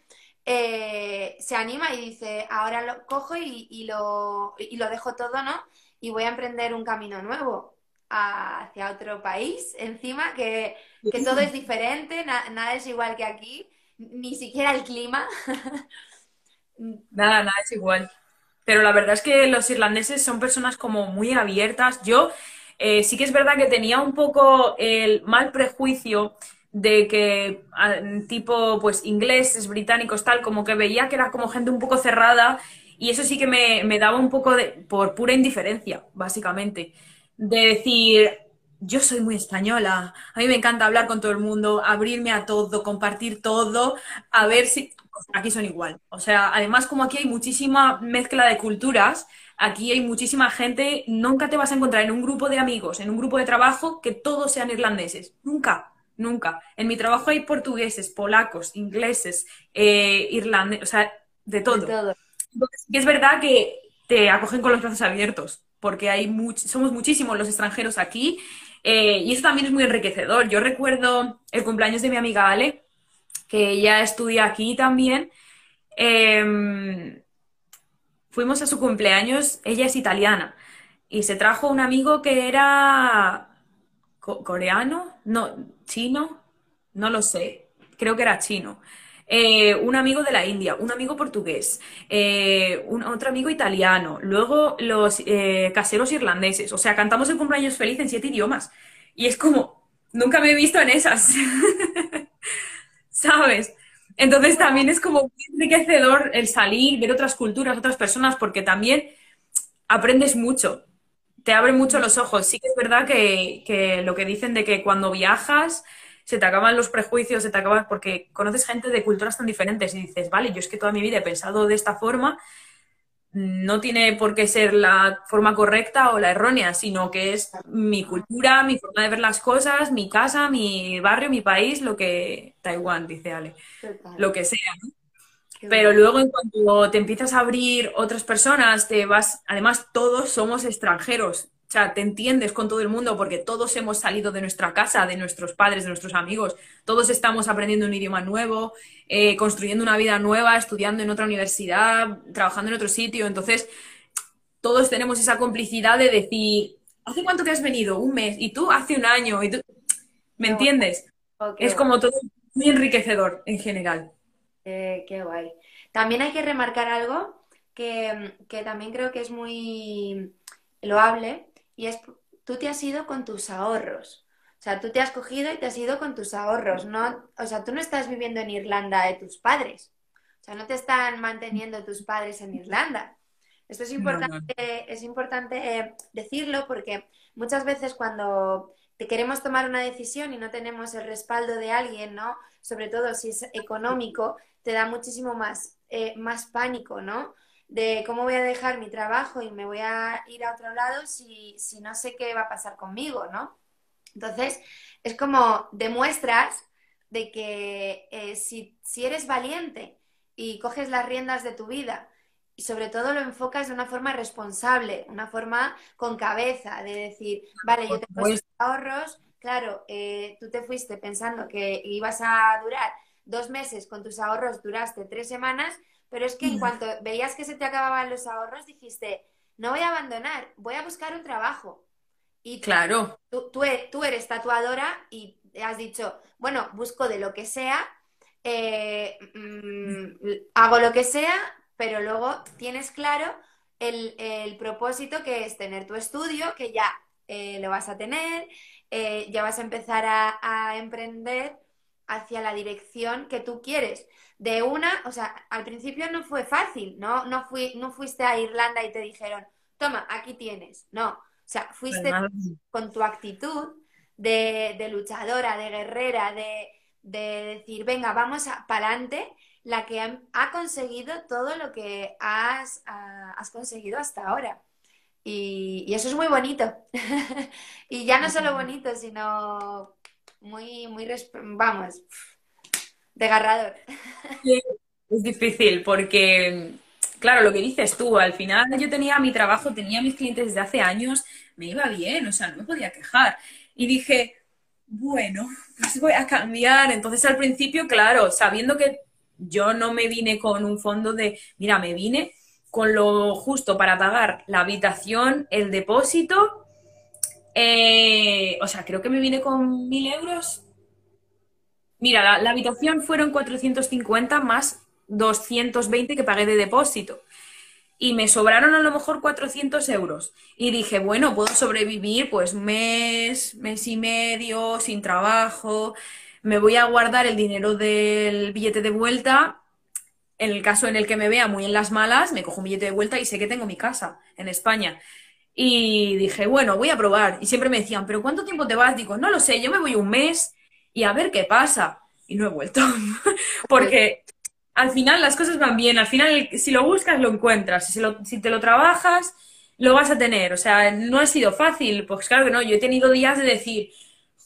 eh, se anima y dice, ahora lo cojo y, lo, y lo dejo todo, ¿no? Y voy a emprender un camino nuevo hacia otro país, encima, que, que todo es diferente, na- nada es igual que aquí, ni siquiera el clima. Nada, nada, es igual. Pero la verdad es que los irlandeses son personas como muy abiertas. Yo eh, sí que es verdad que tenía un poco el mal prejuicio de que tipo pues ingleses, británicos, tal, como que veía que era como gente un poco cerrada y eso sí que me, me daba un poco de, por pura indiferencia, básicamente. De decir, yo soy muy española, a mí me encanta hablar con todo el mundo, abrirme a todo, compartir todo, a ver si... aquí son igual. O sea, además como aquí hay muchísima mezcla de culturas, aquí hay muchísima gente, nunca te vas a encontrar en un grupo de amigos, en un grupo de trabajo, que todos sean irlandeses. Nunca, nunca. En mi trabajo hay portugueses, polacos, ingleses, eh, irlandeses, o sea, de De todo. es verdad que te acogen con los brazos abiertos, porque hay somos muchísimos los extranjeros aquí eh, y eso también es muy enriquecedor. Yo recuerdo el cumpleaños de mi amiga Ale, que ella estudia aquí también. Em, fuimos a su cumpleaños, ella es italiana, y se trajo un amigo que era coreano, no, chino, no lo sé, creo que era chino. Eh, un amigo de la India, un amigo portugués, eh, un, otro amigo italiano, luego los eh, caseros irlandeses. O sea, cantamos el cumpleaños feliz en siete idiomas. Y es como, nunca me he visto en esas. ¿Sabes? Entonces también es como muy enriquecedor el salir, ver otras culturas, otras personas, porque también aprendes mucho, te abre mucho los ojos. Sí que es verdad que, que lo que dicen de que cuando viajas se te acaban los prejuicios, se te acaban porque conoces gente de culturas tan diferentes y dices, vale, yo es que toda mi vida he pensado de esta forma, no tiene por qué ser la forma correcta o la errónea, sino que es mi cultura, mi forma de ver las cosas, mi casa, mi barrio, mi país, lo que Taiwán, dice Ale, lo que sea, Pero luego en cuanto te empiezas a abrir otras personas, te vas, además todos somos extranjeros, o sea, te entiendes con todo el mundo porque todos hemos salido de nuestra casa, de nuestros padres, de nuestros amigos, todos estamos aprendiendo un idioma nuevo, eh, construyendo una vida nueva, estudiando en otra universidad, trabajando en otro sitio. Entonces, todos tenemos esa complicidad de decir, ¿hace cuánto que has venido? Un mes. Y tú hace un año. Y tú... ¿Me entiendes? es como todo muy enriquecedor en general. Eh, qué guay. También hay que remarcar algo que, que también creo que es muy loable y es, tú te has ido con tus ahorros. O sea, tú te has cogido y te has ido con tus ahorros. No, o sea, tú no estás viviendo en Irlanda de tus padres. O sea, no te están manteniendo tus padres en Irlanda. Esto es importante, es importante eh, decirlo porque muchas veces cuando te queremos tomar una decisión y no tenemos el respaldo de alguien, ¿no? Sobre todo si es económico, te da muchísimo más, eh, más pánico, ¿no? de cómo voy a dejar mi trabajo y me voy a ir a otro lado si, no sé qué va a pasar conmigo, ¿no? Entonces, es como demuestras de que eh, si, eres valiente y coges las riendas de tu vida y sobre todo lo enfocas de una forma responsable, una forma con cabeza, de decir, vale, yo tengo estos ahorros, claro, eh, tú te fuiste pensando que ibas a durar dos meses, con tus ahorros duraste tres semanas, pero es que en cuanto veías que se te acababan los ahorros, dijiste, no voy a abandonar, voy a buscar un trabajo. Y claro. Tú, tú, eres tatuadora y has dicho, bueno, busco de lo que sea, eh, mm, hago lo que sea, pero luego tienes claro el, propósito que es tener tu estudio, que ya eh, lo vas a tener, eh, ya vas a empezar a, a emprender hacia la dirección que tú quieres de una, o sea, al principio no fue fácil, ¿no? No, fui, no fuiste a Irlanda y te dijeron, toma, aquí tienes. No, o sea, fuiste con tu actitud de, luchadora, de guerrera, de, decir, venga, vamos para adelante, la que ha, conseguido todo lo que has, has conseguido hasta ahora. Y, y, eso es muy bonito. y ya no solo bonito, sino muy, muy, vamos, Desgarrador. Es difícil porque, claro, lo que dices tú, al final yo tenía mi trabajo, tenía mis clientes desde hace años, me iba bien, o sea, no me podía quejar. Y dije, bueno, pues voy a cambiar. Entonces al principio, claro, sabiendo que yo no me vine con un fondo de, mira, me vine con lo justo para pagar la habitación, el depósito. Eh, o sea, creo que me vine con mil euros Mira, la, habitación fueron 450 más 220 que pagué de depósito. Y me sobraron a lo mejor 400 euros. Y dije, bueno, puedo sobrevivir pues mes, mes y medio, sin trabajo. Me voy a guardar el dinero del billete de vuelta. En el caso en el que me vea muy en las malas, me cojo un billete de vuelta y sé que tengo mi casa en España. Y dije, bueno, voy a probar. Y siempre me decían, ¿pero cuánto tiempo te vas? Digo, no lo sé, yo me voy un mes y a ver qué pasa. Y no he vuelto. Porque al final las cosas van bien, al final si lo buscas lo encuentras, si, si te lo trabajas lo vas a tener. O sea, no ha sido fácil, pues claro que no, yo he tenido días de decir,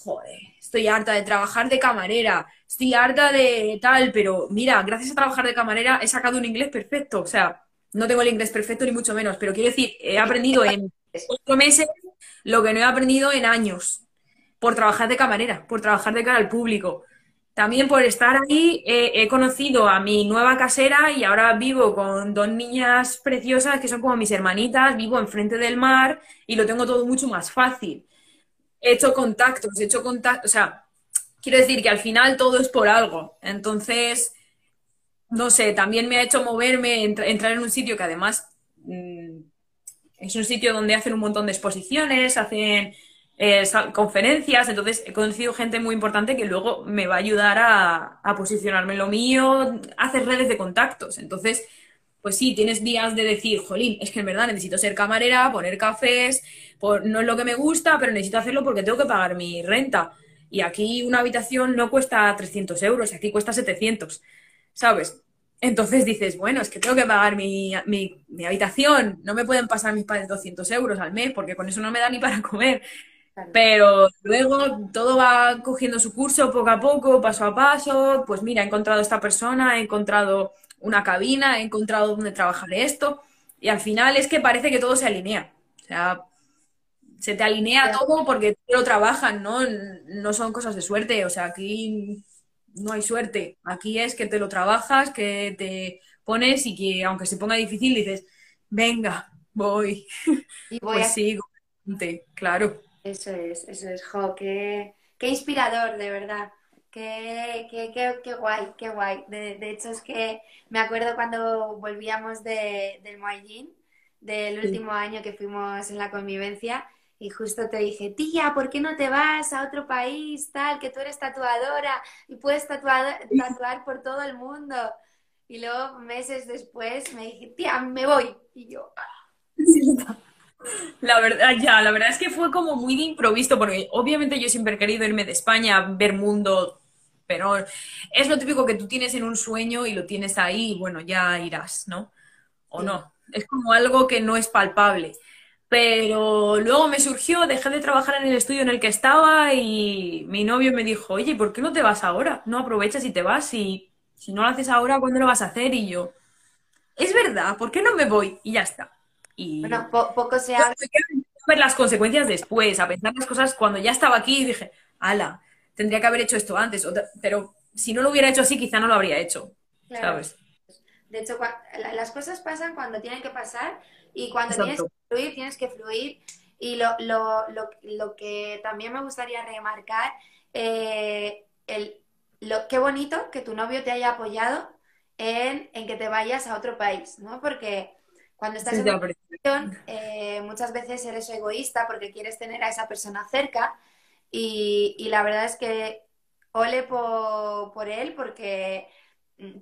joder, estoy harta de trabajar de camarera, estoy harta de tal, pero mira, gracias a trabajar de camarera he sacado un inglés perfecto, o sea, no tengo el inglés perfecto ni mucho menos, pero quiero decir, he aprendido en ocho meses lo que no he aprendido en años, por trabajar de camarera, por trabajar de cara al público. También por estar ahí he conocido a mi nueva casera y ahora vivo con dos niñas preciosas que son como mis hermanitas, vivo enfrente del mar y lo tengo todo mucho más fácil. He hecho contactos, he hecho contactos, o sea, quiero decir que al final todo es por algo. Entonces, no sé, también me ha hecho moverme, entrar en un sitio que además mm, es un sitio donde hacen un montón de exposiciones, hacen eh, conferencias, entonces he conocido gente muy importante que luego me va a ayudar a, posicionarme en lo mío, hacer redes de contactos. Entonces, pues sí, tienes días de decir, jolín, es que en verdad necesito ser camarera, poner cafés, no es lo que me gusta, pero necesito hacerlo porque tengo que pagar mi renta. Y aquí una habitación no cuesta 300 euros, aquí cuesta 700, ¿sabes? Entonces dices, bueno, es que tengo que pagar mi, habitación, no me pueden pasar mis padres 200 euros al mes porque con eso no me da ni para comer. Pero luego todo va cogiendo su curso poco a poco, paso a paso. Pues mira, he encontrado esta persona, he encontrado una cabina, he encontrado dónde trabajar esto. Y al final es que parece que todo se alinea. O sea, se te alinea todo porque lo trabajan, ¿no? No son cosas de suerte. O sea, aquí no hay suerte. Aquí es que te lo trabajas, que te pones y que aunque se ponga difícil dices, venga, voy. Y voy pues sigo, claro. Eso es, eso es, jo, qué, qué inspirador, de verdad. Qué, qué, qué, qué guay, qué guay. De, de, hecho, es que me acuerdo cuando volvíamos de, del Moallín, del último año que fuimos en la convivencia, y justo te dije, tía, ¿por qué no te vas a otro país, tal, que tú eres tatuadora y puedes tatuar, tatuar por todo el mundo? Y luego, meses después, me dije, tía, me voy. Y yo, ah". La verdad, ya, la verdad es que fue como muy de improviso, porque obviamente yo siempre he querido irme de España, ver mundo, pero es lo típico que tú tienes en un sueño y lo tienes ahí, y bueno, ya irás, ¿no? O no. Es como algo que no es palpable. Pero luego me surgió, dejé de trabajar en el estudio en el que estaba y mi novio me dijo, oye, ¿por qué no te vas ahora? No aprovechas y te vas y si no lo haces ahora, ¿cuándo lo vas a hacer? Y yo, es verdad, ¿por qué no me voy? Y ya está. Y bueno, poco se ha... ver las consecuencias después, a pensar las cosas cuando ya estaba aquí y dije, ala, tendría que haber hecho esto antes, pero si no lo hubiera hecho así, quizá no lo habría hecho, ¿sabes? De hecho, las cosas pasan cuando tienen que pasar y cuando tienes que fluir, tienes que fluir. Y lo, lo, lo, lo que también me gustaría remarcar, eh, el, lo, qué bonito que tu novio te haya apoyado en, en que te vayas a otro país, ¿no? Porque cuando estás en una relación, eh, muchas veces eres egoísta porque quieres tener a esa persona cerca y, y la verdad es que ole por, por, él porque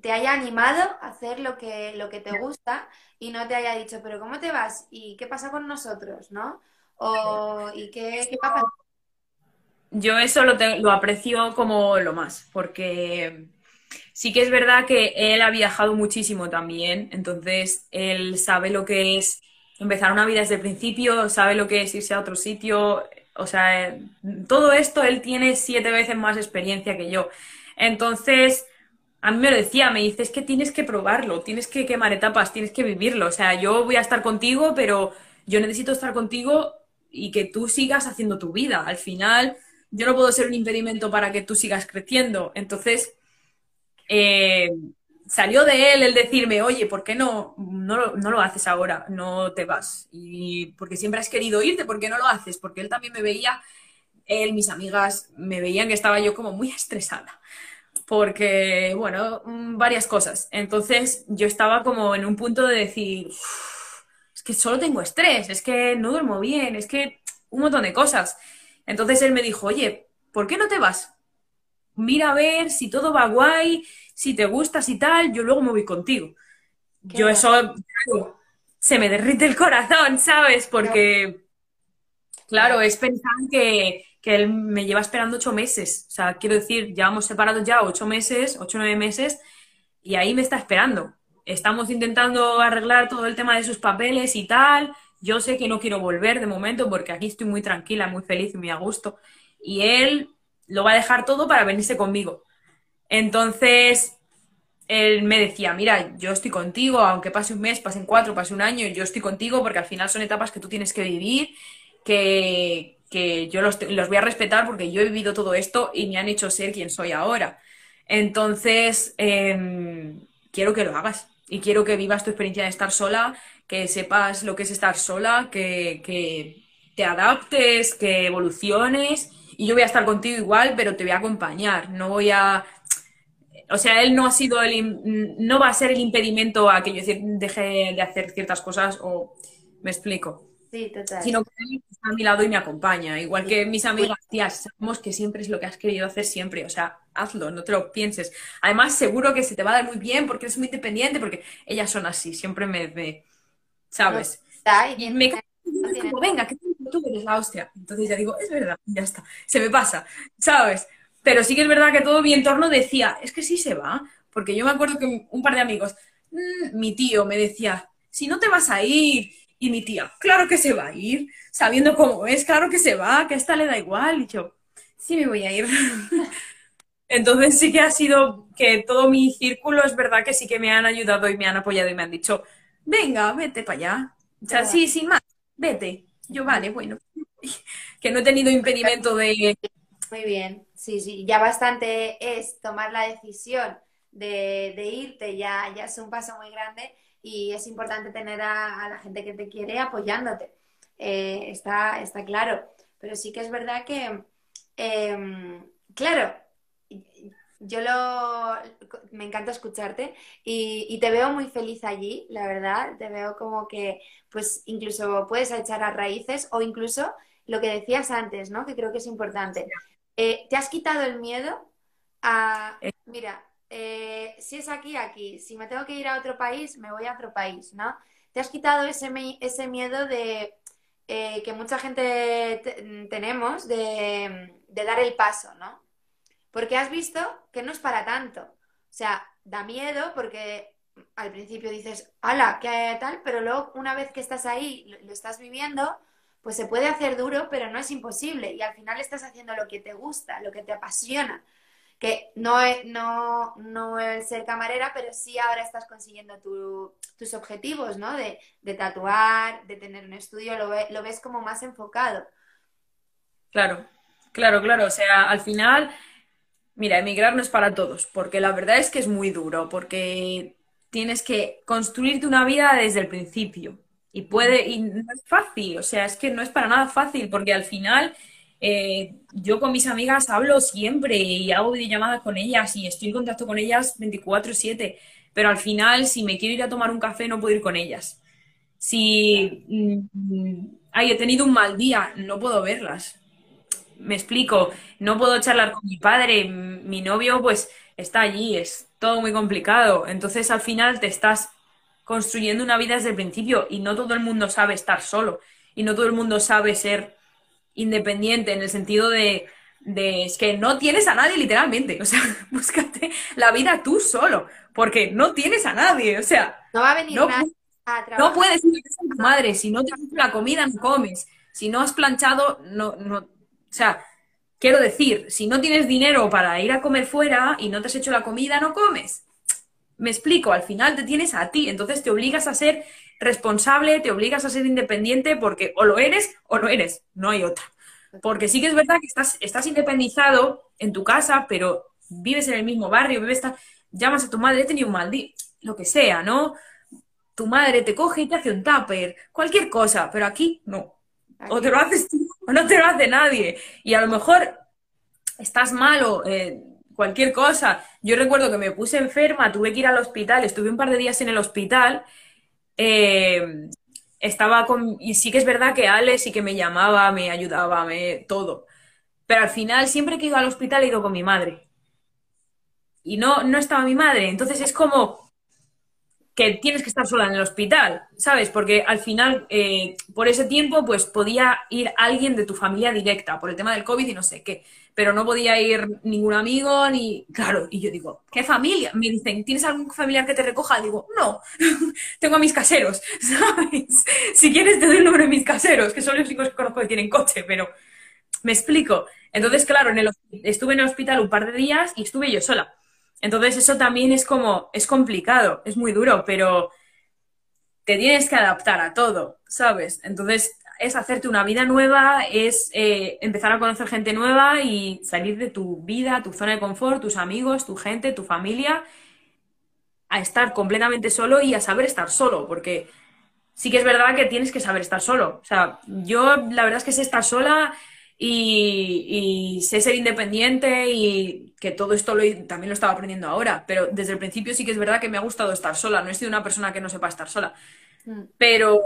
te haya animado a hacer lo que, lo que te gusta y no te haya dicho, pero ¿cómo te vas? ¿Y qué pasa con nosotros? ¿No? O, ¿Y qué, qué pasa? Yo eso lo, lo aprecio como lo más, porque Sí que es verdad que él ha viajado muchísimo también, entonces él sabe lo que es empezar una vida desde el principio, sabe lo que es irse a otro sitio, o sea, todo esto él tiene siete veces más experiencia que yo. Entonces, a mí me lo decía, me dice, es que tienes que probarlo, tienes que quemar etapas, tienes que vivirlo, o sea, yo voy a estar contigo, pero yo necesito estar contigo y que tú sigas haciendo tu vida. Al final, yo no puedo ser un impedimento para que tú sigas creciendo. Entonces, eh, salió de él el decirme, oye, ¿por qué no, no, lo, haces ahora? No te vas. Y porque siempre has querido irte, ¿por qué no lo haces? Porque él también me veía, él, mis amigas, me veían que estaba yo como muy estresada. Porque, bueno, mm, varias cosas. Entonces yo estaba como en un punto de decir, es que solo tengo estrés, es que no duermo bien, es que un montón de cosas. Entonces él me dijo, oye, ¿por qué no te vas? mira a ver si todo va guay, si te gustas y tal, yo luego me voy contigo. yo eso, se me derrite el corazón, ¿sabes? Porque, claro, es pensar que, que, él me lleva esperando ocho meses. O sea, quiero decir, llevamos separados ya ocho meses, ocho o nueve meses, y ahí me está esperando. Estamos intentando arreglar todo el tema de sus papeles y tal. Yo sé que no quiero volver de momento porque aquí estoy muy tranquila, muy feliz y muy a gusto. Y él lo va a dejar todo para venirse conmigo. Entonces, él me decía, mira, yo estoy contigo, aunque pase un mes, pasen cuatro, pase un año, yo estoy contigo porque al final son etapas que tú tienes que vivir, que, que yo los, los voy a respetar porque yo he vivido todo esto y me han hecho ser quien soy ahora. Entonces, em, quiero que lo hagas y quiero que vivas tu experiencia de estar sola, que sepas lo que es estar sola, que, que te adaptes, que evoluciones y yo voy a estar contigo igual, pero te voy a acompañar, no voy a o sea, él no ha sido el, no va a ser el impedimento a que yo deje de hacer ciertas cosas o me explico. Sí, total. Sino que está a mi lado y me acompaña. Igual que mis amigas, tías, sabemos que siempre es lo que has querido hacer siempre. O sea, hazlo, no te lo pienses. Además, seguro que se te va a dar muy bien porque eres muy independiente, porque ellas son así, siempre me, ¿sabes? y me como, venga, que tú eres la hostia. Entonces ya digo, es verdad, ya está, se me pasa, ¿sabes? Pero sí que es verdad que todo mi entorno decía, es que sí se va. Porque yo me acuerdo que un par de amigos, mm, mi tío me decía, si no te vas a ir. Y mi tía, claro que se va a ir, sabiendo cómo es, claro que se va, que a esta le da igual. Y yo, sí me voy a ir. Entonces sí que ha sido que todo mi círculo es verdad que sí que me han ayudado y me han apoyado y me han dicho, venga, vete para allá. O sea, sí, sin más, vete. Yo, vale, bueno. que no he tenido impedimento de... Muy bien. Sí, sí, ya bastante es tomar la decisión de, irte, ya, ya es un paso muy grande y es importante tener a, la gente que te quiere apoyándote. Eh, está, está claro. Pero sí que es verdad que, em, claro, yo lo, me encanta escucharte y, y, te veo muy feliz allí, la verdad. Te veo como que, pues, incluso puedes echar a raíces o incluso lo que decías antes, ¿no? Que creo que es importante. Eh, ¿Te has quitado el miedo a, eh. mira, eh, si es aquí, aquí, si me tengo que ir a otro país, me voy a otro país, ¿no? ¿Te has quitado ese, ese miedo de que mucha gente tenemos de, dar el paso, ¿no? Porque has visto que no es para tanto. O sea, da miedo porque al principio dices, ¡hala! ¿Qué tal? Pero luego, una vez que estás ahí, lo estás viviendo, pues se puede hacer duro, pero no es imposible. Y al final estás haciendo lo que te gusta, lo que te apasiona. Que no es, no, no es ser camarera, pero sí ahora estás consiguiendo tus objetivos, ¿no? De, tatuar, de tener un estudio, lo, lo ves como más enfocado. Claro, claro, claro. O sea, al final, mira, emigrar no es para todos, porque la verdad es que es muy duro, porque tienes que construirte una vida desde el principio. Y puede, y no es fácil, o sea, es que no es para nada fácil, porque al final eh, yo con mis amigas hablo siempre y hago videollamadas con ellas y estoy en contacto con ellas 24/7, pero al final si me quiero ir a tomar un café no puedo ir con ellas. Si mm, ay, he tenido un mal día, no puedo verlas. Me explico, no puedo charlar con mi padre, mi novio pues está allí, es todo muy complicado. Entonces al final te estás construyendo una vida desde el principio y no todo el mundo sabe estar solo y no todo el mundo sabe ser independiente en el sentido de, de es que no tienes a nadie literalmente, o sea, búscate la vida tú solo, porque no tienes a nadie, o sea, no va a venir no, nadie no puedes ir a tu madre, si no te la comida no comes, si no has planchado no no, o sea, quiero decir, si no tienes dinero para ir a comer fuera y no te has hecho la comida no comes. Me explico, al final te tienes a ti, entonces te obligas a ser responsable, te obligas a ser independiente porque o lo eres o no eres, no hay otra. Porque sí que es verdad que estás, estás independizado en tu casa, pero vives en el mismo barrio, vives, llamas a tu madre, he tenido un mal día, lo que sea, ¿no? Tu madre te coge y te hace un tupper, cualquier cosa, pero aquí no. O te lo haces tú o no te lo hace nadie. Y a lo mejor estás malo, eh, cualquier cosa. Yo recuerdo que me puse enferma, tuve que ir al hospital, estuve un par de días en el hospital. Eh, estaba con. Y sí que es verdad que Ale sí que me llamaba, me ayudaba, me, todo. Pero al final, siempre que ido al hospital, he ido con mi madre. Y no, no estaba mi madre. Entonces es como que tienes que estar sola en el hospital, ¿sabes? Porque al final, eh, por ese tiempo, pues podía ir alguien de tu familia directa, por el tema del COVID y no sé qué, pero no podía ir ningún amigo ni... Claro, y yo digo, ¿qué familia? Me dicen, ¿tienes algún familiar que te recoja? Digo, no, tengo a mis caseros, ¿sabes? Si quieres te doy el nombre de mis caseros, que son los únicos que conozco que tienen coche, pero me explico. Entonces, claro, en el, estuve en el hospital un par de días y estuve yo sola. Entonces eso también es como, es complicado, es muy duro, pero te tienes que adaptar a todo, ¿sabes? Entonces es hacerte una vida nueva, es eh, empezar a conocer gente nueva y salir de tu vida, tu zona de confort, tus amigos, tu gente, tu familia, a estar completamente solo y a saber estar solo, porque sí que es verdad que tienes que saber estar solo. O sea, yo la verdad es que sé estar sola y, sé ser independiente y que todo esto lo, también lo estaba aprendiendo ahora, pero desde el principio sí que es verdad que me ha gustado estar sola, no he sido una persona que no sepa estar sola. Mm. Pero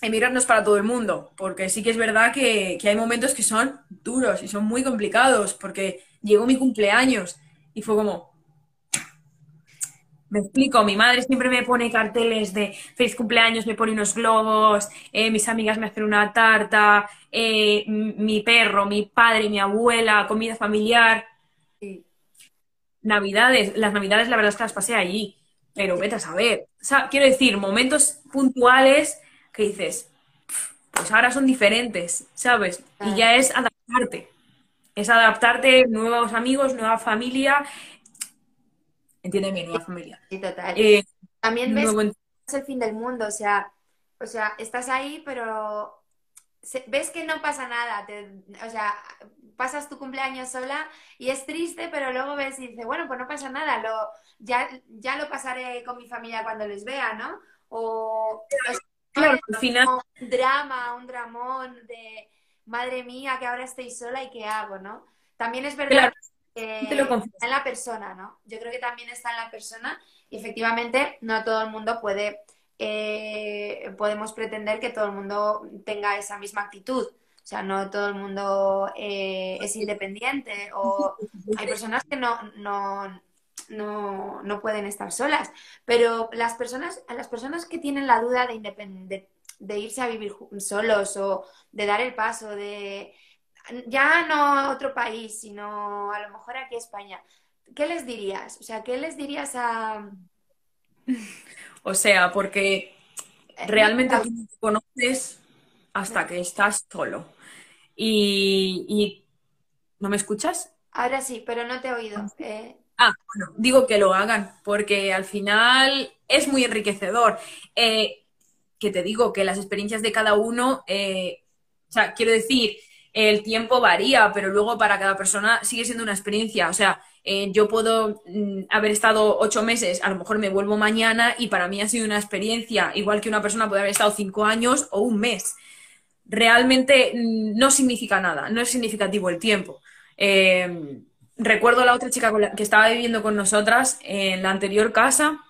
emigrar no es para todo el mundo, porque sí que es verdad que, hay momentos que son duros y son muy complicados, porque llegó mi cumpleaños y fue como, me explico, mi madre siempre me pone carteles de feliz cumpleaños, me pone unos globos, eh, mis amigas me hacen una tarta, eh, mi perro, mi padre, mi abuela, comida familiar. Navidades, las navidades la verdad es que las pasé allí, pero vete a saber. O sea, quiero decir, momentos puntuales que dices, pues ahora son diferentes, ¿sabes? Y ya es adaptarte. Es adaptarte, nuevos amigos, nueva familia. Entiéndeme, nueva familia. Sí, total. Eh, También ves es el fin del mundo, o sea, o sea, estás ahí, pero ves que no pasa nada, o sea, pasas tu cumpleaños sola y es triste, pero luego ves y dices, bueno, pues no pasa nada, lo, ya, ya lo pasaré con mi familia cuando les vea, ¿no? O, Claro, al final. Un drama, un dramón de madre mía, que ahora estoy sola y qué hago, ¿no? También es verdad que está en la persona, ¿no? Yo creo que también está en la persona y efectivamente no todo el mundo puede, eh, podemos pretender que todo el mundo tenga esa misma actitud. O sea, no todo el mundo eh, es independiente o hay personas que no, no, no, no pueden estar solas. Pero las personas, a las personas que tienen la duda de, de irse a vivir solos o de dar el paso de ya no a otro país, sino a lo mejor aquí a España, ¿qué les dirías? O sea, ¿qué les dirías a... O sea, porque realmente tú no te conoces hasta que estás solo. Y, y, ¿No me escuchas? Ahora sí, pero no te he oído. Eh... Ah, bueno, digo que lo hagan, porque al final es muy enriquecedor. Eh, que te digo que las experiencias de cada uno, eh, o sea, quiero decir, el tiempo varía, pero luego para cada persona sigue siendo una experiencia. O sea, eh, yo puedo mm, haber estado ocho meses, a lo mejor me vuelvo mañana y para mí ha sido una experiencia, igual que una persona puede haber estado cinco años o un mes. Realmente mm, no significa nada, no es significativo el tiempo recuerdo a la otra chica que estaba viviendo con nosotras en la anterior casa,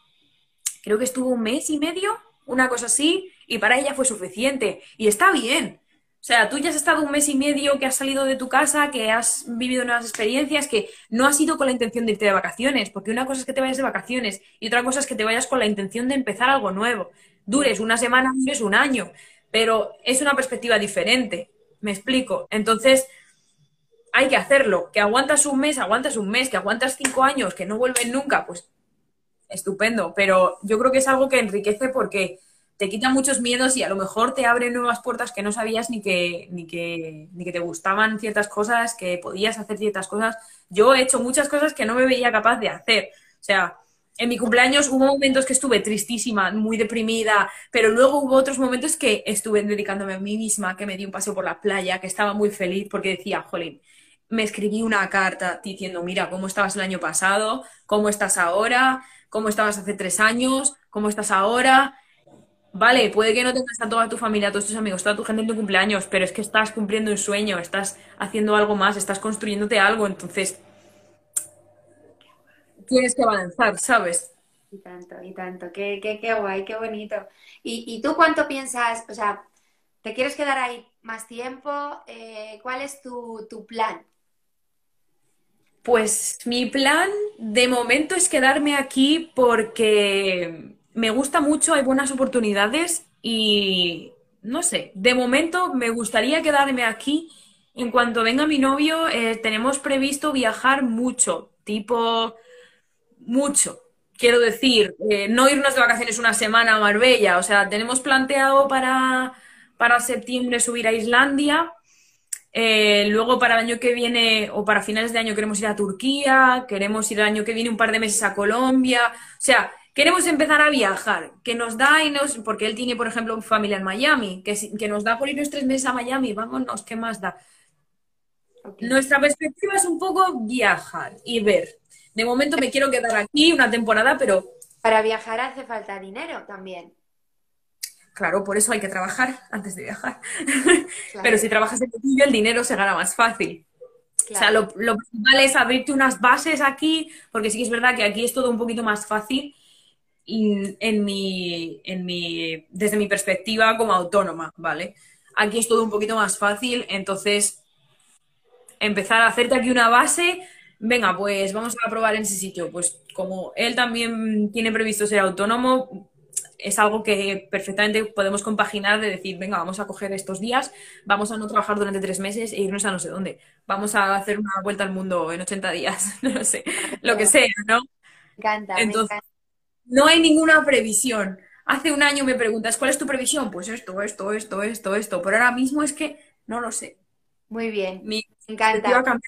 creo que estuvo un mes y medio, una cosa así, y para ella fue suficiente. Y está bien. O sea, tú ya has estado un mes y medio que has salido de tu casa, que has vivido nuevas experiencias, que no has ido con la intención de irte de vacaciones, porque una cosa es que te vayas de vacaciones y otra cosa es que te vayas con la intención de empezar algo nuevo. Dures una semana, dures un año, pero es una perspectiva diferente. Me explico. Entonces, hay que hacerlo. Que aguantas un mes, aguantas un mes, que aguantas cinco años, que no vuelven nunca, pues estupendo. Pero yo creo que es algo que enriquece porque te quita muchos miedos y a lo mejor te abre nuevas puertas que no sabías ni que, ni que, ni que te gustaban ciertas cosas, que podías hacer ciertas cosas. Yo he hecho muchas cosas que no me veía capaz de hacer. O sea, en mi cumpleaños hubo momentos que estuve tristísima, muy deprimida, pero luego hubo otros momentos que estuve dedicándome a mí misma, que me di un paseo por la playa, que estaba muy feliz porque decía, jolín, me escribí una carta diciendo, mira, cómo estabas el año pasado, cómo estás ahora, cómo estabas hace tres años, cómo estás ahora. Vale, puede que no tengas a toda tu familia, a todos tus amigos, toda tu gente en tu cumpleaños, pero es que estás cumpliendo un sueño, estás haciendo algo más, estás construyéndote algo, entonces tienes que avanzar, ¿sabes? Y tanto, y tanto, qué, qué, qué guay, qué bonito. ¿Y, ¿Y tú cuánto piensas, o sea, te quieres quedar ahí más tiempo? Eh, ¿Cuál es tu, tu plan? Pues mi plan de momento es quedarme aquí porque me gusta mucho, hay buenas oportunidades y no sé, de momento me gustaría quedarme aquí. En cuanto venga mi novio, eh, tenemos previsto viajar mucho, tipo mucho. Quiero decir, eh, no irnos de vacaciones una semana a Marbella, o sea, tenemos planteado para, para septiembre subir a Islandia Eh, luego para el año que viene o para finales de año queremos ir a Turquía, queremos ir el año que viene un par de meses a Colombia. O sea, queremos empezar a viajar, que nos da y nos, porque él tiene, por ejemplo, familia en Miami, que, que nos da por irnos tres meses a Miami, vámonos, ¿qué más da? Nuestra perspectiva es un poco viajar y ver. De momento me quiero quedar aquí una temporada, pero... Para viajar hace falta dinero también. Claro, por eso hay que trabajar antes de viajar. Pero si trabajas en el el dinero se gana más fácil. O sea, lo, principal es abrirte unas bases aquí, porque sí que es verdad que aquí es todo un poquito más fácil en mi, en mi, desde mi perspectiva como autónoma, ¿vale? Aquí es todo un poquito más fácil, entonces empezar a hacerte aquí una base, venga, pues vamos a probar en ese sitio. Pues como él también tiene previsto ser autónomo, es algo que perfectamente podemos compaginar de decir, venga, vamos a coger estos días, vamos a no trabajar durante tres meses e irnos a no sé dónde. Vamos a hacer una vuelta al mundo en 80 días, no sé, lo que sea, ¿no? Me encanta. Entonces, no hay ninguna previsión. Hace un año me preguntas, ¿cuál es tu previsión? Pues esto, esto, esto, esto, esto. Pero ahora mismo es que no lo sé. Muy bien. me encanta.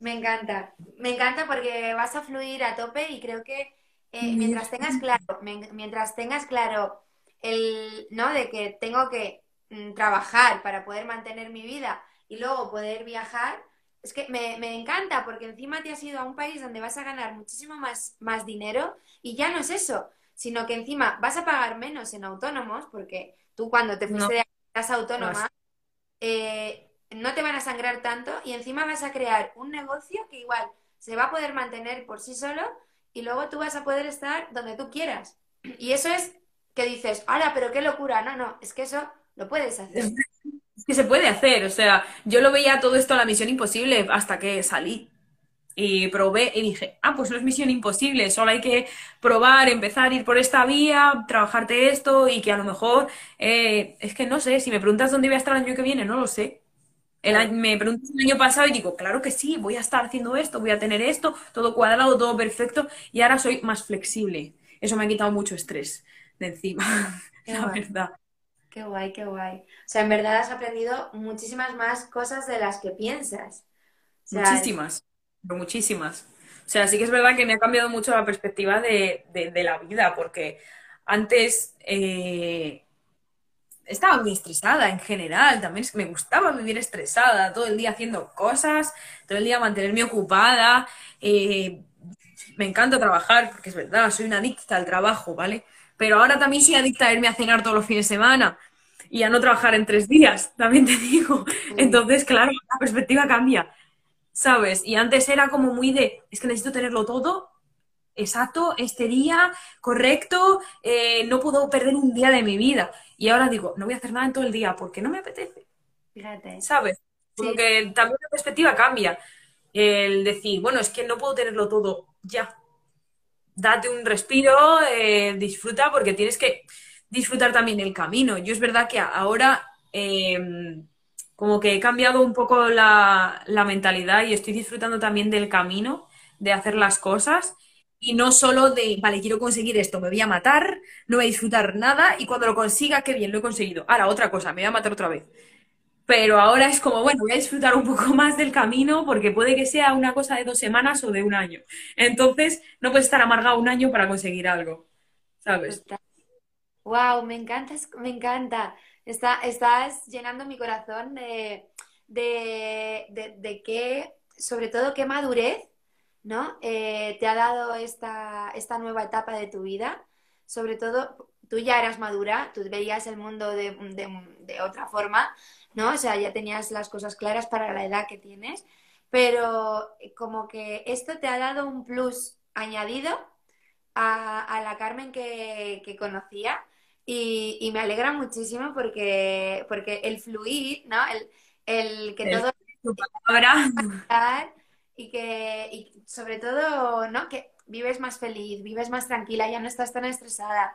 Me encanta. Me encanta porque vas a fluir a tope y creo que eh, mientras tengas claro, mientras tengas claro el, ¿no? De que tengo que mm, trabajar para poder mantener mi vida y luego poder viajar, es que me, encanta porque encima te has ido a un país donde vas a ganar muchísimo más, más dinero y ya no es eso, sino que encima vas a pagar menos en autónomos porque tú cuando te fuiste de casa autónoma eh, no te van a sangrar tanto y encima vas a crear un negocio que igual se va a poder mantener por sí solo y luego tú vas a poder estar donde tú quieras. Y eso es que dices, ahora, pero qué locura. No, no, es que eso lo puedes hacer. Es que se puede hacer, o sea, yo lo veía todo esto a la misión imposible hasta que salí y probé y dije, ah, pues no es misión imposible, solo hay que probar, empezar a ir por esta vía, trabajarte esto y que a lo mejor, eh, es que no sé, si me preguntas dónde voy a estar el año que viene, no lo sé. El año, me preguntas el año pasado y digo, claro que sí, voy a estar haciendo esto, voy a tener esto, todo cuadrado, todo perfecto, y ahora soy más flexible. Eso me ha quitado mucho estrés de encima, la verdad. Qué guay, qué guay. O sea, en verdad has aprendido muchísimas más cosas de las que piensas. muchísimas, muchísimas. O sea, sí que es verdad que me ha cambiado mucho la perspectiva de, la vida, porque antes eh, estaba muy estresada en general, también me gustaba vivir estresada, todo el día haciendo cosas, todo el día mantenerme ocupada. Eh, me encanta trabajar, porque es verdad, soy una adicta al trabajo, ¿vale? Pero ahora también soy adicta a irme a cenar todos los fines de semana y a no trabajar en tres días, también te digo. Entonces, claro, la perspectiva cambia, ¿sabes? Y antes era como muy de, es que necesito tenerlo todo exacto, este día, correcto, eh, no puedo perder un día de mi vida. Y ahora digo, no voy a hacer nada en todo el día porque no me apetece. Fíjate. ¿Sabes? Porque también la perspectiva cambia. El decir, bueno, es que no puedo tenerlo todo ya. Date un respiro, eh, disfruta, porque tienes que disfrutar también el camino. Yo es verdad que ahora em, como que he cambiado un poco la, la mentalidad y estoy disfrutando también del camino, de hacer las cosas y no solo de, vale, quiero conseguir esto, me voy a matar, no voy a disfrutar nada y cuando lo consiga, qué bien, lo he conseguido. Ahora, otra cosa, me voy a matar otra vez. Pero ahora es como, bueno, voy a disfrutar un poco más del camino porque puede que sea una cosa de dos semanas o de un año. Entonces, no puedes estar amargado un año para conseguir algo, ¿sabes? Wow, me encanta, me encanta. Está, estás llenando mi corazón de, de, de, de qué, sobre todo, qué madurez ¿no? Eh, te ha dado esta, esta nueva etapa de tu vida. Sobre todo, tú ya eras madura, tú veías el mundo de, de, otra forma, ¿no? O sea, ya tenías las cosas claras para la edad que tienes, pero como que esto te ha dado un plus añadido a, a la Carmen que, que conocía y, y, me alegra muchísimo porque, porque el fluir, ¿no? El, el que todo... y que y sobre todo, ¿no? Que vives más feliz, vives más tranquila, ya no estás tan estresada.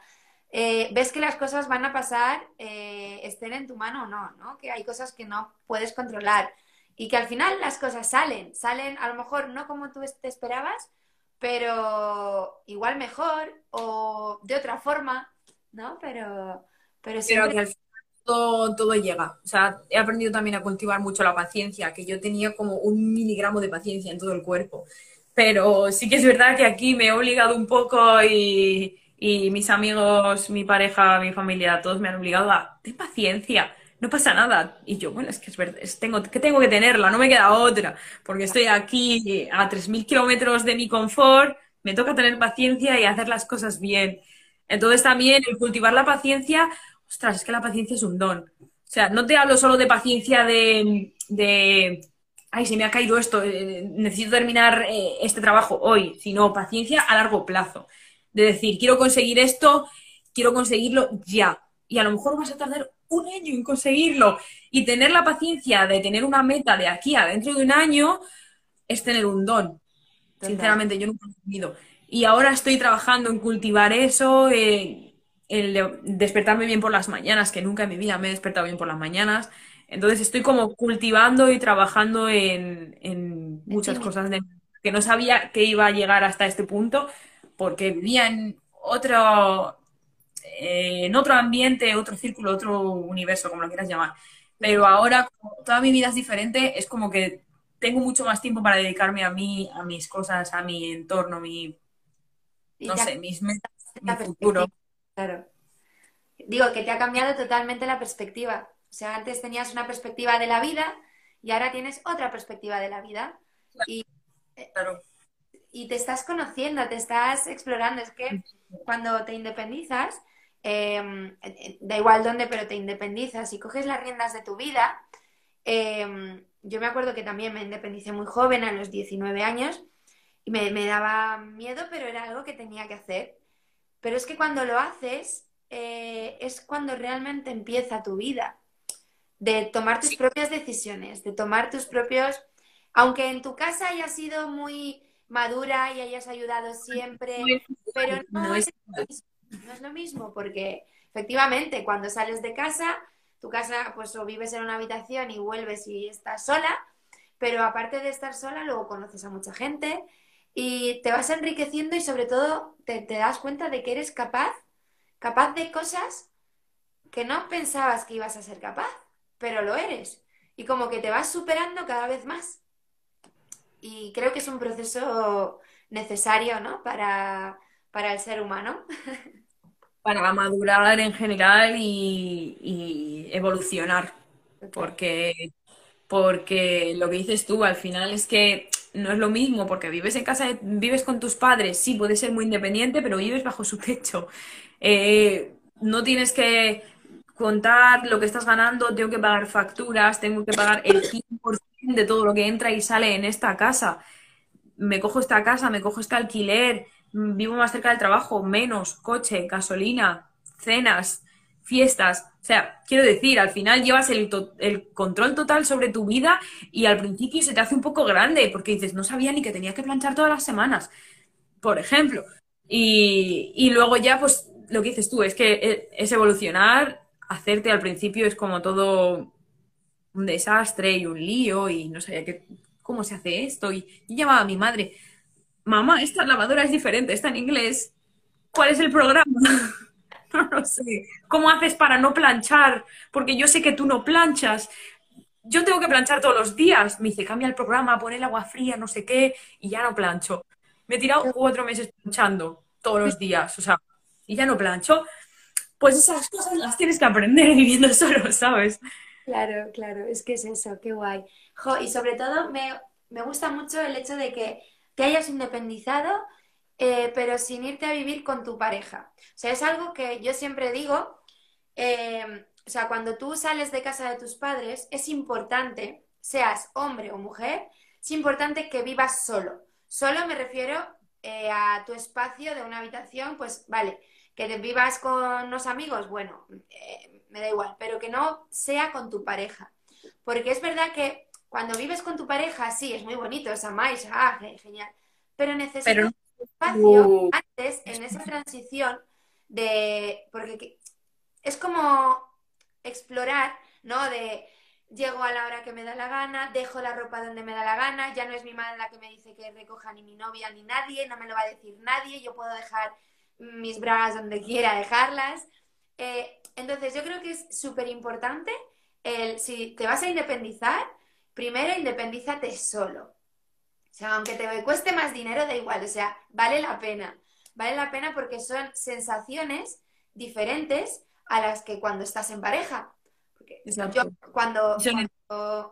Eh, ves que las cosas van a pasar, eh, estén en tu mano o no, ¿no? Que hay cosas que no puedes controlar y que al final las cosas salen, salen a lo mejor no como tú te esperabas, pero igual mejor o de otra forma, ¿no? Pero, pero siempre... todo, todo llega. O sea, he aprendido también a cultivar mucho la paciencia, que yo tenía como un miligramo de paciencia en todo el cuerpo. Pero sí que es verdad que aquí me he obligado un poco y, y mis amigos, mi pareja, mi familia, todos me han obligado a, ten paciencia, no pasa nada. Y yo, bueno, es que es verdad, tengo, que tengo que tenerla, no me queda otra, porque estoy aquí a 3.000 kilómetros de mi confort, me toca tener paciencia y hacer las cosas bien. Entonces también el cultivar la paciencia, ostras, es que la paciencia es un don. O sea, no te hablo solo de paciencia de, de ay, se me ha caído esto, eh, necesito terminar eh, este trabajo hoy, sino paciencia a largo plazo. De decir, quiero conseguir esto, quiero conseguirlo ya. Y a lo mejor vas a tardar un año en conseguirlo. Y tener la paciencia de tener una meta de aquí a dentro de un año es tener un don. Sinceramente, yo nunca lo he tenido. Y ahora estoy trabajando en cultivar eso, eh, el despertarme bien por las mañanas, que nunca en mi vida me he despertado bien por las mañanas. Entonces estoy como cultivando y trabajando en, muchas cosas que no sabía que iba a llegar hasta este punto, porque vivía en otro, eh, en otro ambiente, otro círculo, otro universo, como lo quieras llamar. Pero ahora, como toda mi vida es diferente, es como que tengo mucho más tiempo para dedicarme a mí, a mis cosas, a mi entorno, mi, no sé, mis metas, mi futuro. Claro. Digo que te ha cambiado totalmente la perspectiva. O sea, antes tenías una perspectiva de la vida y ahora tienes otra perspectiva de la vida. Y, claro. Y te estás conociendo, te estás explorando. Es que cuando te independizas, em, da igual dónde, pero te independizas y coges las riendas de tu vida. Em, yo me acuerdo que también me independicé muy joven, a los 19 años, y me, daba miedo, pero era algo que tenía que hacer. Pero es que cuando lo haces, eh, es cuando realmente empieza tu vida, de tomar tus propias decisiones, de tomar tus propios, aunque en tu casa haya sido muy madura y hayas ayudado siempre, pero no, es, no es lo mismo, porque efectivamente cuando sales de casa tu casa, pues o vives en una habitación y vuelves y estás sola, pero aparte de estar sola, luego conoces a mucha gente y te vas enriqueciendo y sobre todo te, das cuenta de que eres capaz, capaz de cosas que no pensabas que ibas a ser capaz, pero lo eres. Y como que te vas superando cada vez más. Y creo que es un proceso necesario, ¿no? Para, para el ser humano. para madurar en general y, evolucionar. Porque, porque lo que dices tú al final es que no es lo mismo, porque vives en casa, vives con tus padres, sí, puedes ser muy independiente, pero vives bajo su techo. Eh, no tienes que contar lo que estás ganando, tengo que pagar facturas, tengo que pagar el 100% de todo lo que entra y sale en esta casa. Me cojo esta casa, me cojo este alquiler, vivo más cerca del trabajo, menos coche, gasolina, cenas, fiestas. O sea, quiero decir, al final llevas el, control total sobre tu vida y al principio se te hace un poco grande porque dices, no sabía ni que tenía que planchar todas las semanas, por ejemplo. Y, y luego ya, pues, lo que dices tú es que e, es evolucionar, hacerte al principio es como todo un desastre y un lío y no sabía qué, cómo se hace esto. Y yo llamaba a mi madre, mamá, esta lavadora es diferente, está en inglés. ¿Cuál es el programa? no lo sé. ¿Cómo haces para no planchar? Porque yo sé que tú no planchas. Yo tengo que planchar todos los días. Me dice, cambia el programa, pon el agua fría, no sé qué, y ya no plancho. Me he tirado cuatro meses planchando todos los días, o sea, y ya no plancho. Pues esas cosas las tienes que aprender viviendo solo, ¿sabes? Claro, claro, es que es eso, qué guay. y sobre todo me, me gusta mucho el hecho de que te hayas independizado, eh, pero sin irte a vivir con tu pareja. O sea, es algo que yo siempre digo, eh, o sea, cuando tú sales de casa de tus padres, es importante, seas hombre o mujer, es importante que vivas solo. Solo me refiero eh, a tu espacio de una habitación, pues vale, que te vivas con los amigos, bueno, me da igual, pero que no sea con tu pareja. Porque es verdad que cuando vives con tu pareja, sí, es muy bonito, es amáis, ah, genial. Pero necesitas espacio antes, en esa transición, de. Porque es como explorar, ¿no? De llego a la hora que me da la gana, dejo la ropa donde me da la gana, ya no es mi madre la que me dice que recoja ni mi novia ni nadie, no me lo va a decir nadie, yo puedo dejar mis bragas donde quiera dejarlas. Eh, entonces yo creo que es súper importante el, si te vas a independizar, primero independízate solo. O sea, aunque te cueste más dinero, da igual, o sea, vale la pena. Vale la pena porque son sensaciones diferentes a las que cuando estás en pareja. Porque yo cuando,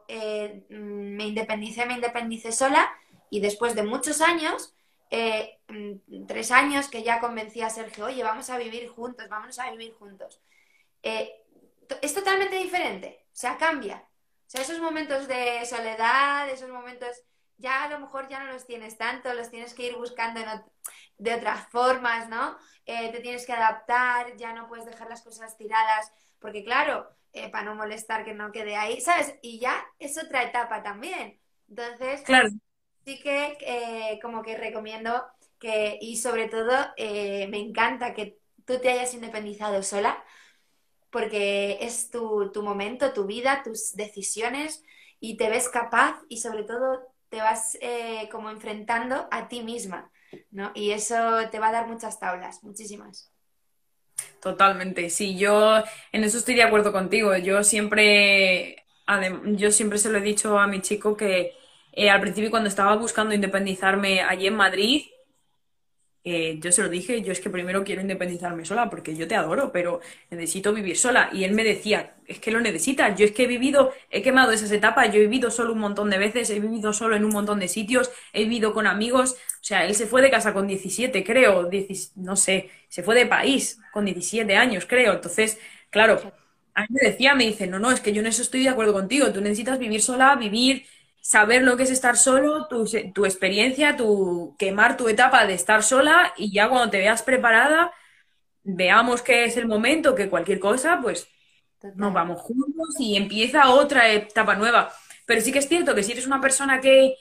eh, me independicé, me independicé sola y después de muchos años, eh, mm, tres años que ya convencí a Sergio, oye, vamos a vivir juntos, vamos a vivir juntos. Eh, es totalmente diferente, o sea, cambia. O sea, esos momentos de soledad, esos momentos ya a lo mejor ya no los tienes tanto, los tienes que ir buscando de otras formas, ¿no? te tienes que adaptar, ya no puedes dejar las cosas tiradas, porque claro, eh, para no molestar que no quede ahí, ¿sabes? Y ya es otra etapa también. Entonces, claro. Sí que eh, como que recomiendo que, y sobre todo, eh, me encanta que tú te hayas independizado sola, porque es tu, tu momento, tu vida, tus decisiones, y te ves capaz y sobre todo te vas como enfrentando a ti misma, ¿no? Y eso te va a dar muchas tablas, muchísimas. Totalmente, sí, yo en eso estoy de acuerdo contigo. Yo siempre, yo siempre se lo he dicho a mi chico que eh, al principio cuando estaba buscando independizarme allí en Madrid, eh, yo se lo dije, yo es que primero quiero independizarme sola porque yo te adoro, pero necesito vivir sola. Y él me decía, es que lo necesitas. Yo es que he vivido, he quemado esas etapas, yo he vivido solo un montón de veces, he vivido solo en un montón de sitios, he vivido con amigos. O sea, él se fue de casa con 17, creo, no sé, se fue de país con 17 años, creo. Entonces, claro, a mí me decía, me dice, no, no, es que yo en eso estoy de acuerdo contigo, tú necesitas vivir sola, vivir saber lo que es estar solo, tu, tu, experiencia, tu quemar tu etapa de estar sola y ya cuando te veas preparada, veamos que es el momento, que cualquier cosa, pues nos vamos juntos y empieza otra etapa nueva. Pero sí que es cierto que si eres una persona que,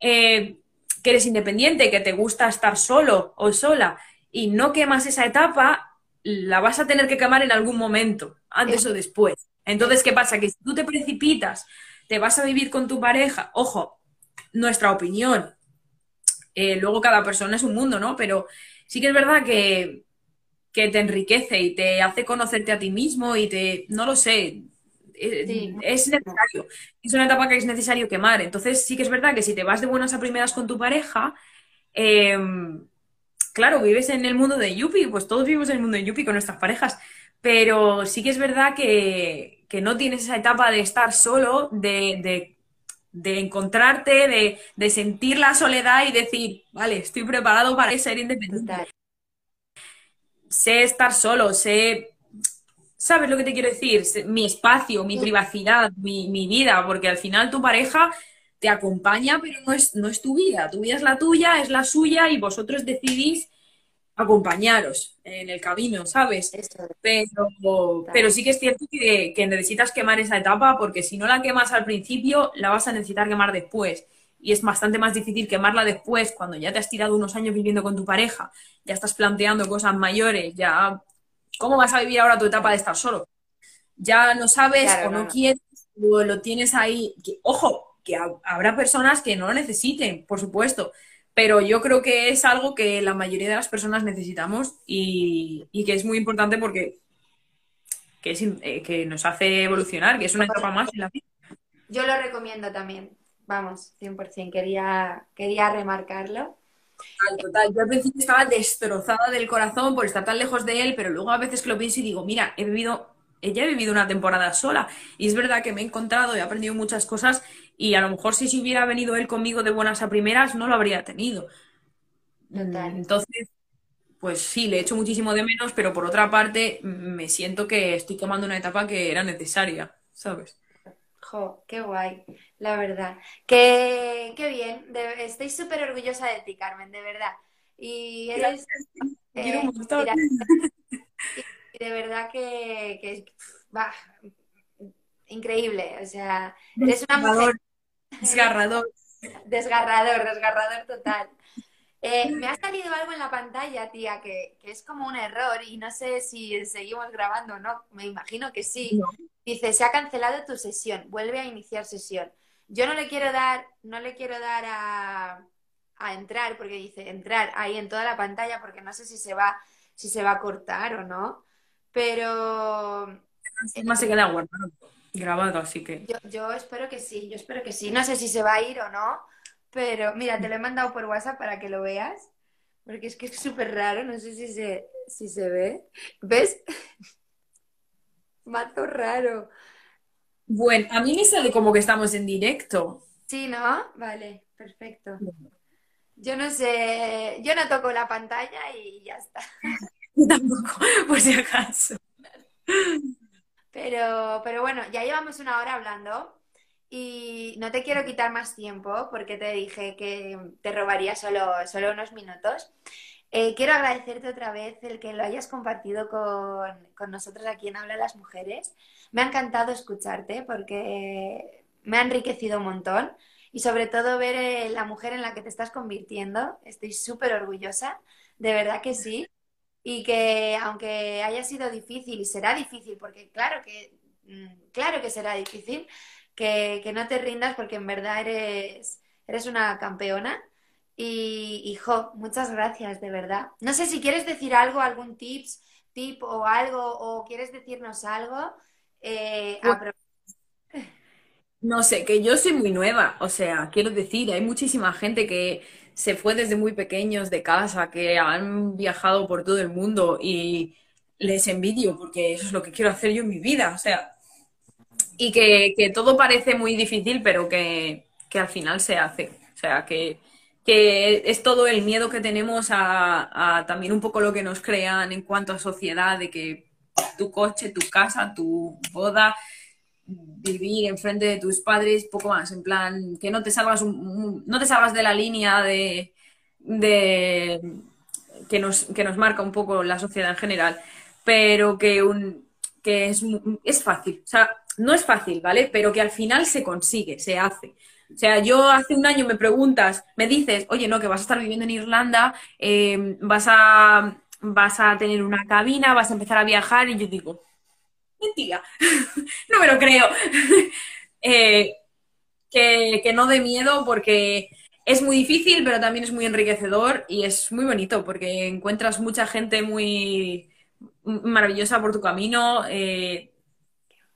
eh, que eres independiente, que te gusta estar solo o sola y no quemas esa etapa, la vas a tener que quemar en algún momento, antes o después. Entonces, ¿qué pasa? Que si tú te precipitas te vas a vivir con tu pareja, ojo, nuestra opinión, eh, luego cada persona es un mundo, ¿no? Pero sí que es verdad que, que, te enriquece y te hace conocerte a ti mismo y te, no lo sé, eh, es necesario. Es una etapa que es necesario quemar. Entonces sí que es verdad que si te vas de buenas a primeras con tu pareja, em, claro, vives en el mundo de Yupi, pues todos vivimos en el mundo de Yupi con nuestras parejas, pero sí que es verdad que, que no tienes esa etapa de estar solo, de, encontrarte, de, sentir la soledad y decir, vale, estoy preparado para ser independiente. Sé estar solo, sé, ¿sabes lo que te quiero decir? Mi espacio, mi privacidad, mi, mi vida, porque al final tu pareja te acompaña, pero no es, no es tu vida. Tu vida es la tuya, es la suya y vosotros decidís acompañaros en el camino, ¿sabes? Pero, pero sí que es cierto que, necesitas quemar esa etapa porque si no la quemas al principio, la vas a necesitar quemar después. Y es bastante más difícil quemarla después cuando ya te has tirado unos años viviendo con tu pareja, ya estás planteando cosas mayores, ya... ¿Cómo vas a vivir ahora tu etapa de estar solo? Ya no sabes o no, quieres o lo tienes ahí. ojo, que habrá personas que no lo necesiten, por supuesto pero yo creo que es algo que la mayoría de las personas necesitamos y, que es muy importante porque que, eh, que nos hace evolucionar, que es una etapa más en la vida. Yo lo recomiendo también, vamos, 100%, quería, quería remarcarlo. Total, Yo al principio estaba destrozada del corazón por estar tan lejos de él, pero luego a veces que lo pienso y digo, mira, he vivido ella ha vivido una temporada sola y es verdad que me he encontrado y he aprendido muchas cosas y a lo mejor si se hubiera venido él conmigo de buenas a primeras no lo habría tenido. Entonces, pues sí, le echo muchísimo de menos, pero por otra parte me siento que estoy tomando una etapa que era necesaria, ¿sabes? Jo, qué guay, la verdad. Qué, qué bien, estoy súper orgullosa de ti, Carmen, de verdad. Y eres... Eh, de verdad que, va, increíble. O sea, eres una mujer. Desgarrador. Desgarrador, desgarrador total. Eh, me ha salido algo en la pantalla, tía, que, es como un error y no sé si seguimos grabando o no. Me imagino que sí. Dice, se ha cancelado tu sesión, vuelve a iniciar sesión. Yo no le quiero dar, no le quiero dar a, a entrar, porque dice entrar ahí en toda la pantalla, porque no sé si se va, si se va a cortar o no pero... Más se queda guardado, grabado, así que... Yo, yo espero que sí, yo espero que sí. No sé si se va a ir o no, pero mira, te lo he mandado por WhatsApp para que lo veas, porque es que es súper raro, no sé si se, si se ve. ¿Ves? Mazo raro. Bueno, a mí me sale como que estamos en directo. Sí, ¿no? Vale, perfecto. Yo no sé, yo no toco la pantalla y ya está. Tampoco, por si acaso. Pero, pero bueno, ya llevamos una hora hablando y no te quiero quitar más tiempo porque te dije que te robaría solo, solo unos minutos. Eh, quiero agradecerte otra vez el que lo hayas compartido con, con nosotros aquí en Habla las Mujeres. Me ha encantado escucharte porque me ha enriquecido un montón y sobre todo ver eh, la mujer en la que te estás convirtiendo. Estoy súper orgullosa, de verdad que sí. Y que aunque haya sido difícil y será difícil, porque claro que, mm, claro que será difícil, que, que no te rindas porque en verdad eres, eres una campeona y, hijo, muchas gracias, de verdad. No sé si quieres decir algo, algún tips, tip o algo, o quieres decirnos algo. Eh, no sé, que yo soy muy nueva, o sea, quiero decir, hay muchísima gente que se fue desde muy pequeños de casa, que han viajado por todo el mundo y les envidio porque eso es lo que quiero hacer yo en mi vida, o sea, y que, que todo parece muy difícil, pero que, que al final se hace, o sea, que que es todo el miedo que tenemos a, también un poco lo que nos crean en cuanto a sociedad, de que tu coche, tu casa, tu boda, vivir enfrente de tus padres, poco más, en plan, que no te salgas, no te salgas de la línea de, que, nos, que nos marca un poco la sociedad en general, pero que, un, que es, es fácil, o sea, no es fácil, ¿vale? Pero que al final se consigue, se hace. O sea, yo hace un año me preguntas, me dices, oye, no, que vas a estar viviendo en Irlanda, eh, vas, a, vas a tener una cabina, vas a empezar a viajar, y yo digo, mentira, no me lo creo. Eh, que, que no de miedo porque es muy difícil, pero también es muy enriquecedor y es muy bonito porque encuentras mucha gente muy maravillosa por tu camino. Eh,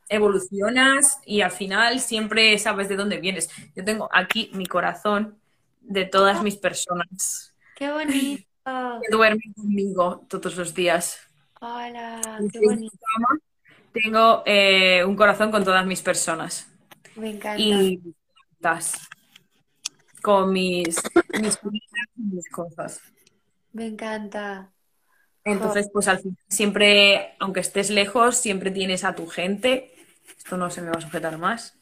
evolucionas y al final siempre sabes de dónde vienes. Yo tengo aquí mi corazón de todas mis personas. ¡Qué bonito! Que duermen conmigo todos los días. ¡Hola! ¡Qué bonito! Tengo eh, un corazón con todas mis personas. Me encanta. Y con mis, mis, mis cosas. Me encanta. Entonces, pues al final, siempre, aunque estés lejos, siempre tienes a tu gente esto no se me va a sujetar más.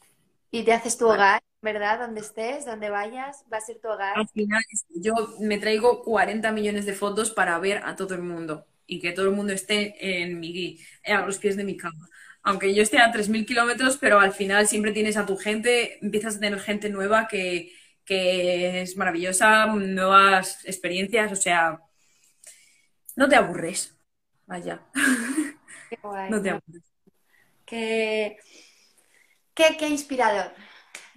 Y te haces tu hogar, ¿verdad? Donde estés, donde vayas, va a ser tu hogar. Al final, yo me traigo 40 millones de fotos para ver a todo el mundo y que todo el mundo esté en mi, a los pies de mi cama. Aunque yo esté a 3.000 kilómetros, pero al final siempre tienes a tu gente, empiezas a tener gente nueva que, que es maravillosa, nuevas experiencias, o sea, no te aburres. Vaya. Qué guay, no te aburres. Qué, qué, inspirador,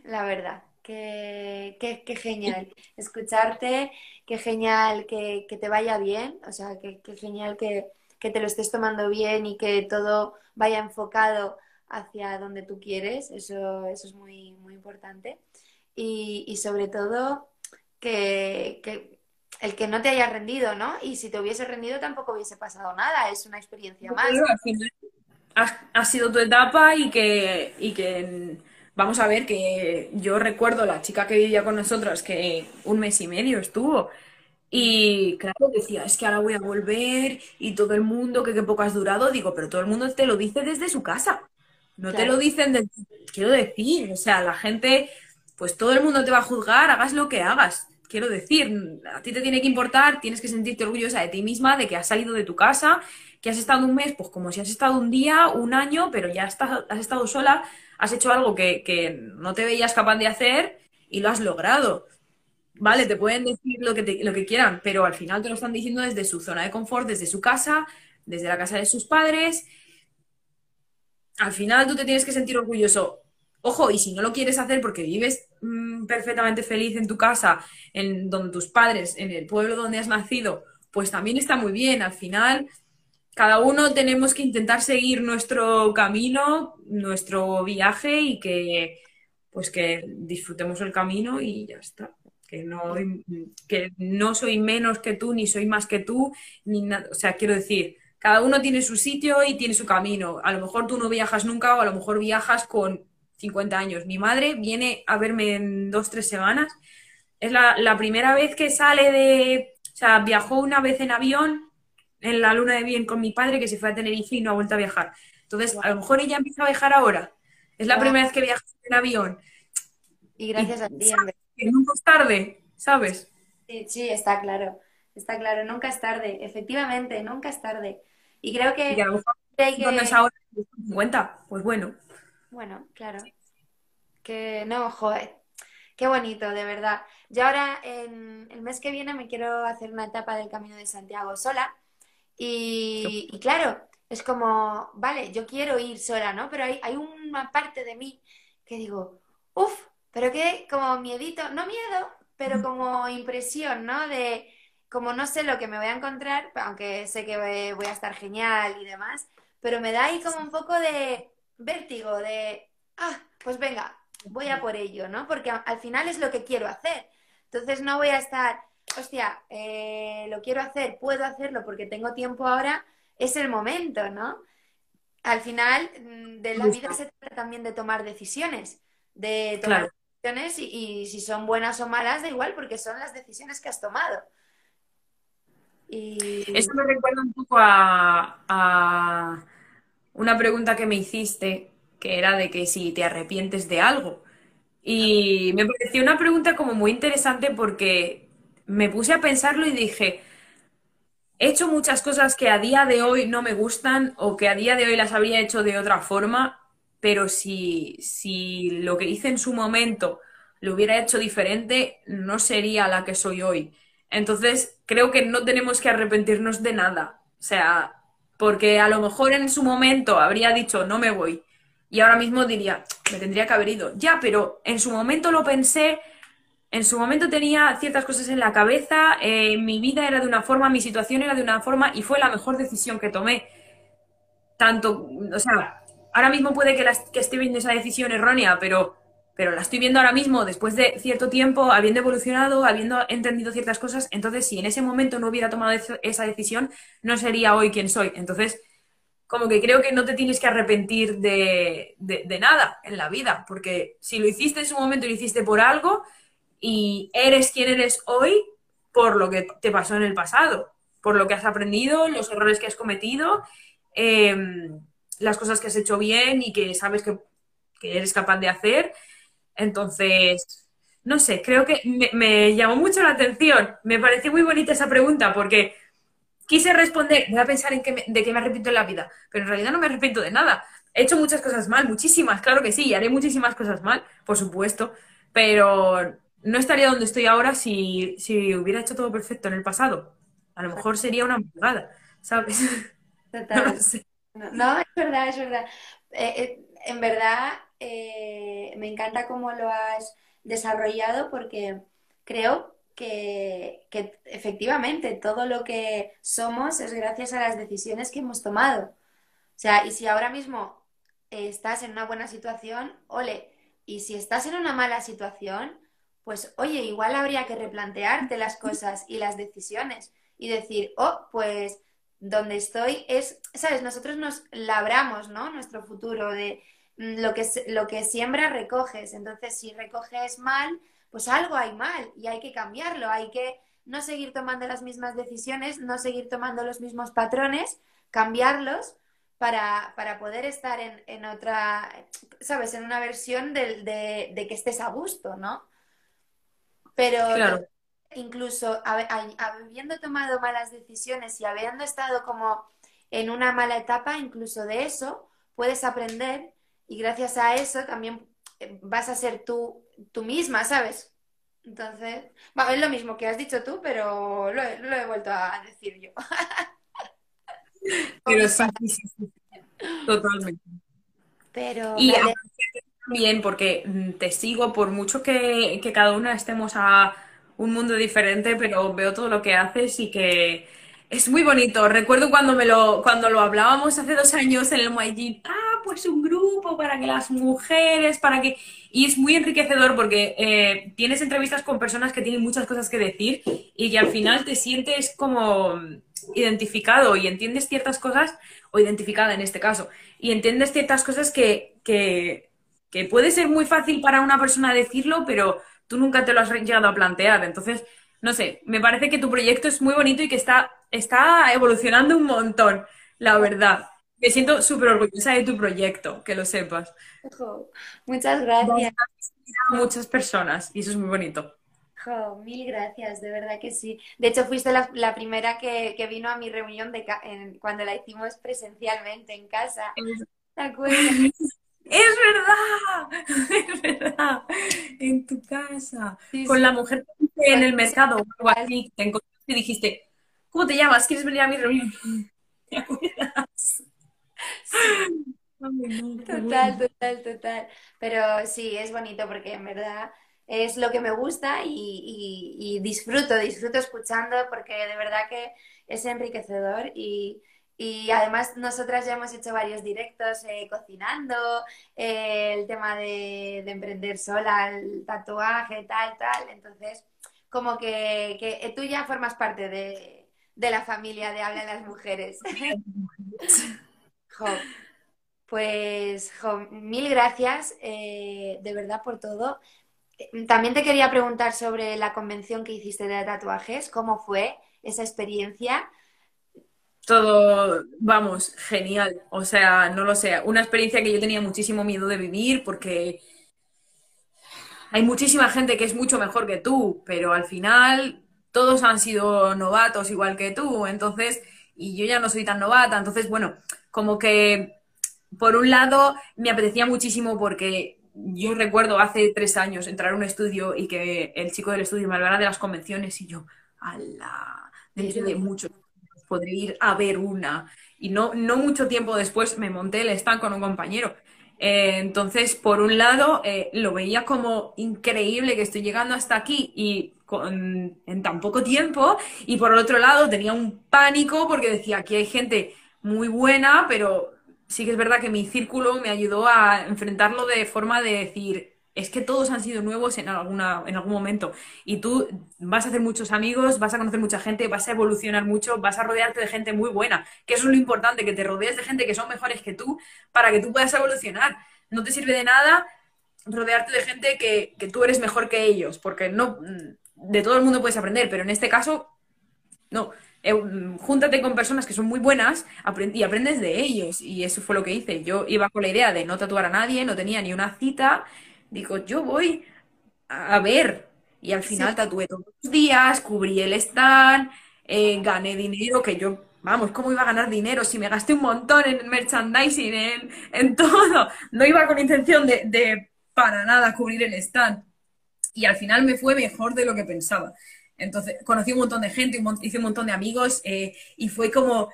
la verdad. Qué, qué, genial escucharte, qué genial que, te vaya bien, o sea, qué, genial que, te lo estés tomando bien y que todo vaya enfocado hacia donde tú quieres, eso, eso es muy, muy importante. Y, sobre todo que, el que no te haya rendido, ¿no? Y si te hubiese rendido tampoco hubiese pasado nada, es una experiencia más ha, sido tu etapa y que, y que vamos a ver que yo recuerdo la chica que vivía con nosotros que un mes y medio estuvo y claro, decía, es que ahora voy a volver y todo el mundo, que qué poco has durado, digo, pero todo el mundo te lo dice desde su casa, no te lo dicen desde, quiero decir, o sea, la gente, pues todo el mundo te va a juzgar, hagas lo que hagas. Quiero decir, a ti te tiene que importar, tienes que sentirte orgullosa de ti misma, de que has salido de tu casa que has estado un mes, pues como si has estado un día, un año, pero ya estás, has estado sola, has hecho algo que, no te veías capaz de hacer y lo has logrado. Vale, te pueden decir lo que, lo que quieran, pero al final te lo están diciendo desde su zona de confort, desde su casa, desde la casa de sus padres. Al final tú te tienes que sentir orgulloso. Ojo, y si no lo quieres hacer porque vives mm, perfectamente feliz en tu casa, en donde tus padres, en el pueblo donde has nacido, pues también está muy bien. Al final cada uno tenemos que intentar seguir nuestro camino, nuestro viaje y que pues que disfrutemos el camino y ya está. Que no, que no soy menos que tú, ni soy más que tú, ni nada. O sea, quiero decir, cada uno tiene su sitio y tiene su camino. A lo mejor tú no viajas nunca o a lo mejor viajas con 50 años. Mi madre viene a verme en dos, tres semanas. Es la, primera vez que sale de... O sea, viajó una vez en avión en la luna de bien con mi padre que se fue a Tenerife y no ha vuelto a viajar. Entonces, a lo mejor ella empieza a viajar ahora. Es la primera vez que viaja en avión. Y gracias a ti. Que nunca es tarde, ¿sabes? Sí, sí, está claro. Está claro, nunca es tarde. Efectivamente, nunca es tarde. Y creo que... Y a lo mejor es ahora 50, pues bueno. Bueno, claro. Que no, joder. Qué bonito, de verdad. Yo ahora, en el mes que viene, me quiero hacer una etapa del Camino de Santiago sola. Y, claro, es como, vale, yo quiero ir sola, ¿no? Pero hay, hay una parte de mí que digo, uff, pero que como miedito, no miedo, pero como impresión, ¿no? De como no sé lo que me voy a encontrar, aunque sé que voy a estar genial y demás, pero me da ahí como un poco de vértigo, de, ah, pues venga, voy a por ello, ¿no? Porque al final es lo que quiero hacer. Entonces no voy a estar, hostia, eh, lo quiero hacer, puedo hacerlo porque tengo tiempo ahora, es el momento, ¿no? Al final mm, de la vida se trata también de tomar decisiones, de tomar decisiones y, si son buenas o malas, da igual porque son las decisiones que has tomado. Y... Eso me recuerda un poco a una pregunta que me hiciste, que era de que si te arrepientes de algo. Y me pareció una pregunta como muy interesante porque me puse a pensarlo y dije, he hecho muchas cosas que a día de hoy no me gustan o que a día de hoy las habría hecho de otra forma, pero si, si lo que hice en su momento lo hubiera hecho diferente, no sería la que soy hoy. Entonces, creo que no tenemos que arrepentirnos de nada. O sea, porque a lo mejor en su momento habría dicho no me voy y ahora mismo diría me tendría que haber ido. Ya, pero en su momento lo pensé, en su momento tenía ciertas cosas en la cabeza, eh, mi vida era de una forma, mi situación era de una forma y fue la mejor decisión que tomé. Tanto, o sea, ahora mismo puede que, esté viendo esa decisión errónea, pero pero la estoy viendo ahora mismo después de cierto tiempo, habiendo evolucionado, habiendo entendido ciertas cosas, entonces si en ese momento no hubiera tomado esa decisión, no sería hoy quien soy. Entonces, como que creo que no te tienes que arrepentir de, nada en la vida, porque si lo hiciste en su momento, lo hiciste por algo y eres quien eres hoy por lo que te pasó en el pasado, por lo que has aprendido, los errores que has cometido, em, las cosas que has hecho bien y que sabes que, eres capaz de hacer entonces, no sé, creo que me, llamó mucho la atención. Me pareció muy bonita esa pregunta porque quise responder, voy a pensar en que de qué me arrepiento en la vida, pero en realidad no me arrepiento de nada. He hecho muchas cosas mal, muchísimas, claro que sí, y haré muchísimas cosas mal, por supuesto, pero no estaría donde estoy ahora si, hubiera hecho todo perfecto en el pasado. A lo mejor sería una amargada, ¿sabes? No, es verdad, es verdad. Eh, eh, en verdad, eh, me encanta cómo lo has desarrollado porque creo que, efectivamente todo lo que somos es gracias a las decisiones que hemos tomado. O sea, y si ahora mismo estás en una buena situación, ole, y si estás en una mala situación, pues oye, igual habría que replantearte las cosas y las decisiones y decir, oh, pues donde estoy es, sabes, nosotros nos labramos, ¿no? Nuestro futuro de Mm, lo que, lo que siembras recoges. Entonces, si recoges mal, pues algo hay mal y hay que cambiarlo. Hay que no seguir tomando las mismas decisiones, no seguir tomando los mismos patrones, cambiarlos para, poder estar en, otra, ¿sabes? En una versión de, de, que estés a gusto, ¿no? Pero incluso habiendo tomado malas decisiones y habiendo estado como en una mala etapa, incluso de eso, puedes aprender y gracias a eso también eh, vas a ser tú, tú misma, ¿sabes? Entonces, bueno, es lo mismo que has dicho tú, pero lo he, vuelto a decir yo. pero sí, sí, sí, totalmente. Pero y también porque mm, te sigo por mucho que, que cada una estemos a un mundo diferente, pero veo todo lo que haces y que es muy bonito. Recuerdo cuando me lo, cuando lo hablábamos hace dos años en el MyG, ah, pues un grupo para que las mujeres, para que... Y es muy enriquecedor porque eh, tienes entrevistas con personas que tienen muchas cosas que decir y que al final te sientes como identificado y entiendes ciertas cosas, o identificada en este caso, y entiendes ciertas cosas que, que, que puede ser muy fácil para una persona decirlo, pero tú nunca te lo has llegado a plantear. Entonces, no sé, me parece que tu proyecto es muy bonito y que está, está evolucionando un montón, la verdad. Me siento súper orgullosa de tu proyecto, que lo sepas. muchas gracias. A muchas personas y eso es muy bonito. mil gracias, de verdad que sí. De hecho, fuiste la, primera que, vino a mi reunión de cuando la hicimos presencialmente en casa. ¿Te acuerdas? Es verdad, es verdad, en tu casa, con la mujer que en el mercado o algo así, te encontraste y dijiste, ¿cómo te llamas? ¿Quieres venir a mi reunión? ¿Te acuerdas? Total, total, total. Pero sí, es bonito porque en verdad es lo que me gusta y, y disfruto, disfruto escuchando porque de verdad que es enriquecedor y, y además nosotras ya hemos hecho varios directos eh, cocinando, eh, el tema de, emprender sola, el tatuaje, tal, tal. Entonces, como que, que tú ya formas parte de, la familia de Hablan las Mujeres. pues, mil gracias eh, de verdad por todo. También te quería preguntar sobre la convención que hiciste de tatuajes, ¿cómo fue esa experiencia? Todo, vamos, genial. O sea, no lo sé, una experiencia que yo tenía muchísimo miedo de vivir porque hay muchísima gente que es mucho mejor que tú, pero al final todos han sido novatos igual que tú, entonces, y yo ya no soy tan novata, entonces, bueno, como que por un lado me apetecía muchísimo porque yo recuerdo hace tres años entrar a un estudio y que el chico del estudio me hablara de las convenciones y yo, ala, dentro de mucho podré ir a ver una. Y no, no mucho tiempo después me monté el stand con un compañero. Eh, entonces, por un lado, eh, lo veía como increíble que estoy llegando hasta aquí y con, en tan poco tiempo. Y por el otro lado, tenía un pánico porque decía, aquí hay gente muy buena, pero sí que es verdad que mi círculo me ayudó a enfrentarlo de forma de decir, es que todos han sido nuevos en, alguna, en algún momento. Y tú vas a hacer muchos amigos, vas a conocer mucha gente, vas a evolucionar mucho, vas a rodearte de gente muy buena. Que eso es lo importante, que te rodees de gente que son mejores que tú para que tú puedas evolucionar. No te sirve de nada rodearte de gente que, tú eres mejor que ellos, porque no de todo el mundo puedes aprender, pero en este caso, no. Eh, júntate con personas que son muy buenas y aprendes de ellos. Y eso fue lo que hice. Yo iba con la idea de no tatuar a nadie, no tenía ni una cita digo, yo voy a ver. Y al final tatué todos los días, cubrí el stand, eh, gané dinero, que yo, vamos, ¿cómo iba a ganar dinero si me gasté un montón en merchandising, en, en todo? No iba con intención de, de para nada cubrir el stand. Y al final me fue mejor de lo que pensaba. Entonces, conocí un montón de gente, hice un montón de amigos eh, y fue como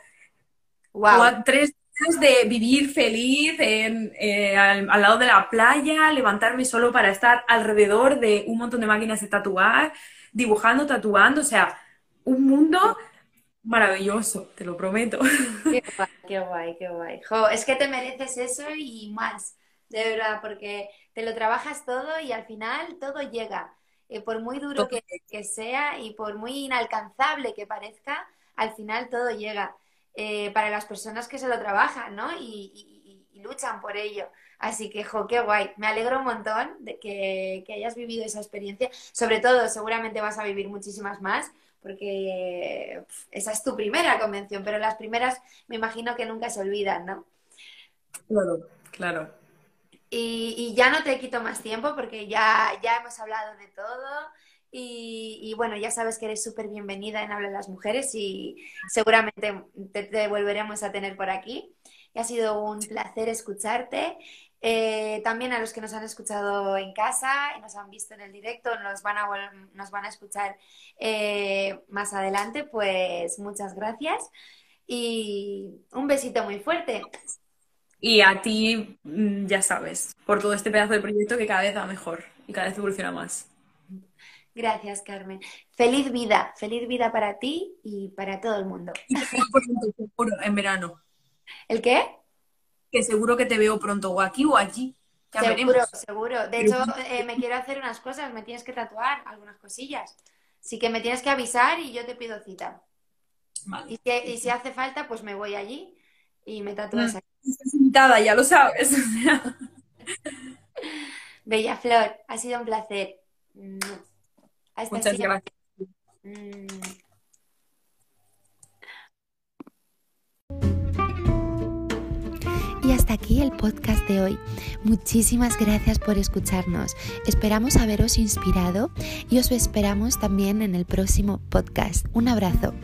wow. tres de vivir feliz eh, al, lado de la playa, levantarme solo para estar alrededor de un montón de máquinas de tatuar, dibujando, tatuando, o sea, un mundo maravilloso, te lo prometo. Qué guay, qué guay, es que te mereces eso y más, de verdad, porque te lo trabajas todo y al final todo llega. Eh, por muy duro que, que sea y por muy inalcanzable que parezca, al final todo llega. Eh, para las personas que se lo trabajan, ¿no? Y, luchan por ello. Así que, jo, qué guay. Me alegro un montón de que, hayas vivido esa experiencia. Sobre todo, seguramente vas a vivir muchísimas más, porque esa es tu primera convención, pero las primeras me imagino que nunca se olvidan, ¿no? Claro, claro. Y, ya no te quito más tiempo porque ya, ya hemos hablado de todo. Y, bueno, ya sabes que eres súper bienvenida en Habla de las Mujeres y seguramente te, volveremos a tener por aquí. Y ha sido un placer escucharte. Eh, también a los que nos han escuchado en casa y nos han visto en el directo, nos van a, nos van a escuchar eh, más adelante, pues muchas gracias y un besito muy fuerte. Y a ti, mm, ya sabes, por todo este pedazo de proyecto que cada vez va mejor y cada vez evoluciona más. Gracias, Carmen. Feliz vida, feliz vida para ti y para todo el mundo. Y te veo pronto, seguro, en verano. ¿El qué? Que seguro que te veo pronto, o aquí o allí. Ya seguro, veremos. seguro. De hecho, eh, me quiero hacer unas cosas, me tienes que tatuar algunas cosillas. Así que me tienes que avisar y yo te pido cita. Vale. Y si, y si hace falta, pues me voy allí y me tatúas Mm. aquí. Estás invitada, ya lo sabes. Bella Flor, ha sido un placer. Hasta Muchas siempre. gracias. Mm. Y hasta aquí el podcast de hoy. Muchísimas gracias por escucharnos. Esperamos haberos inspirado y os esperamos también en el próximo podcast. Un abrazo.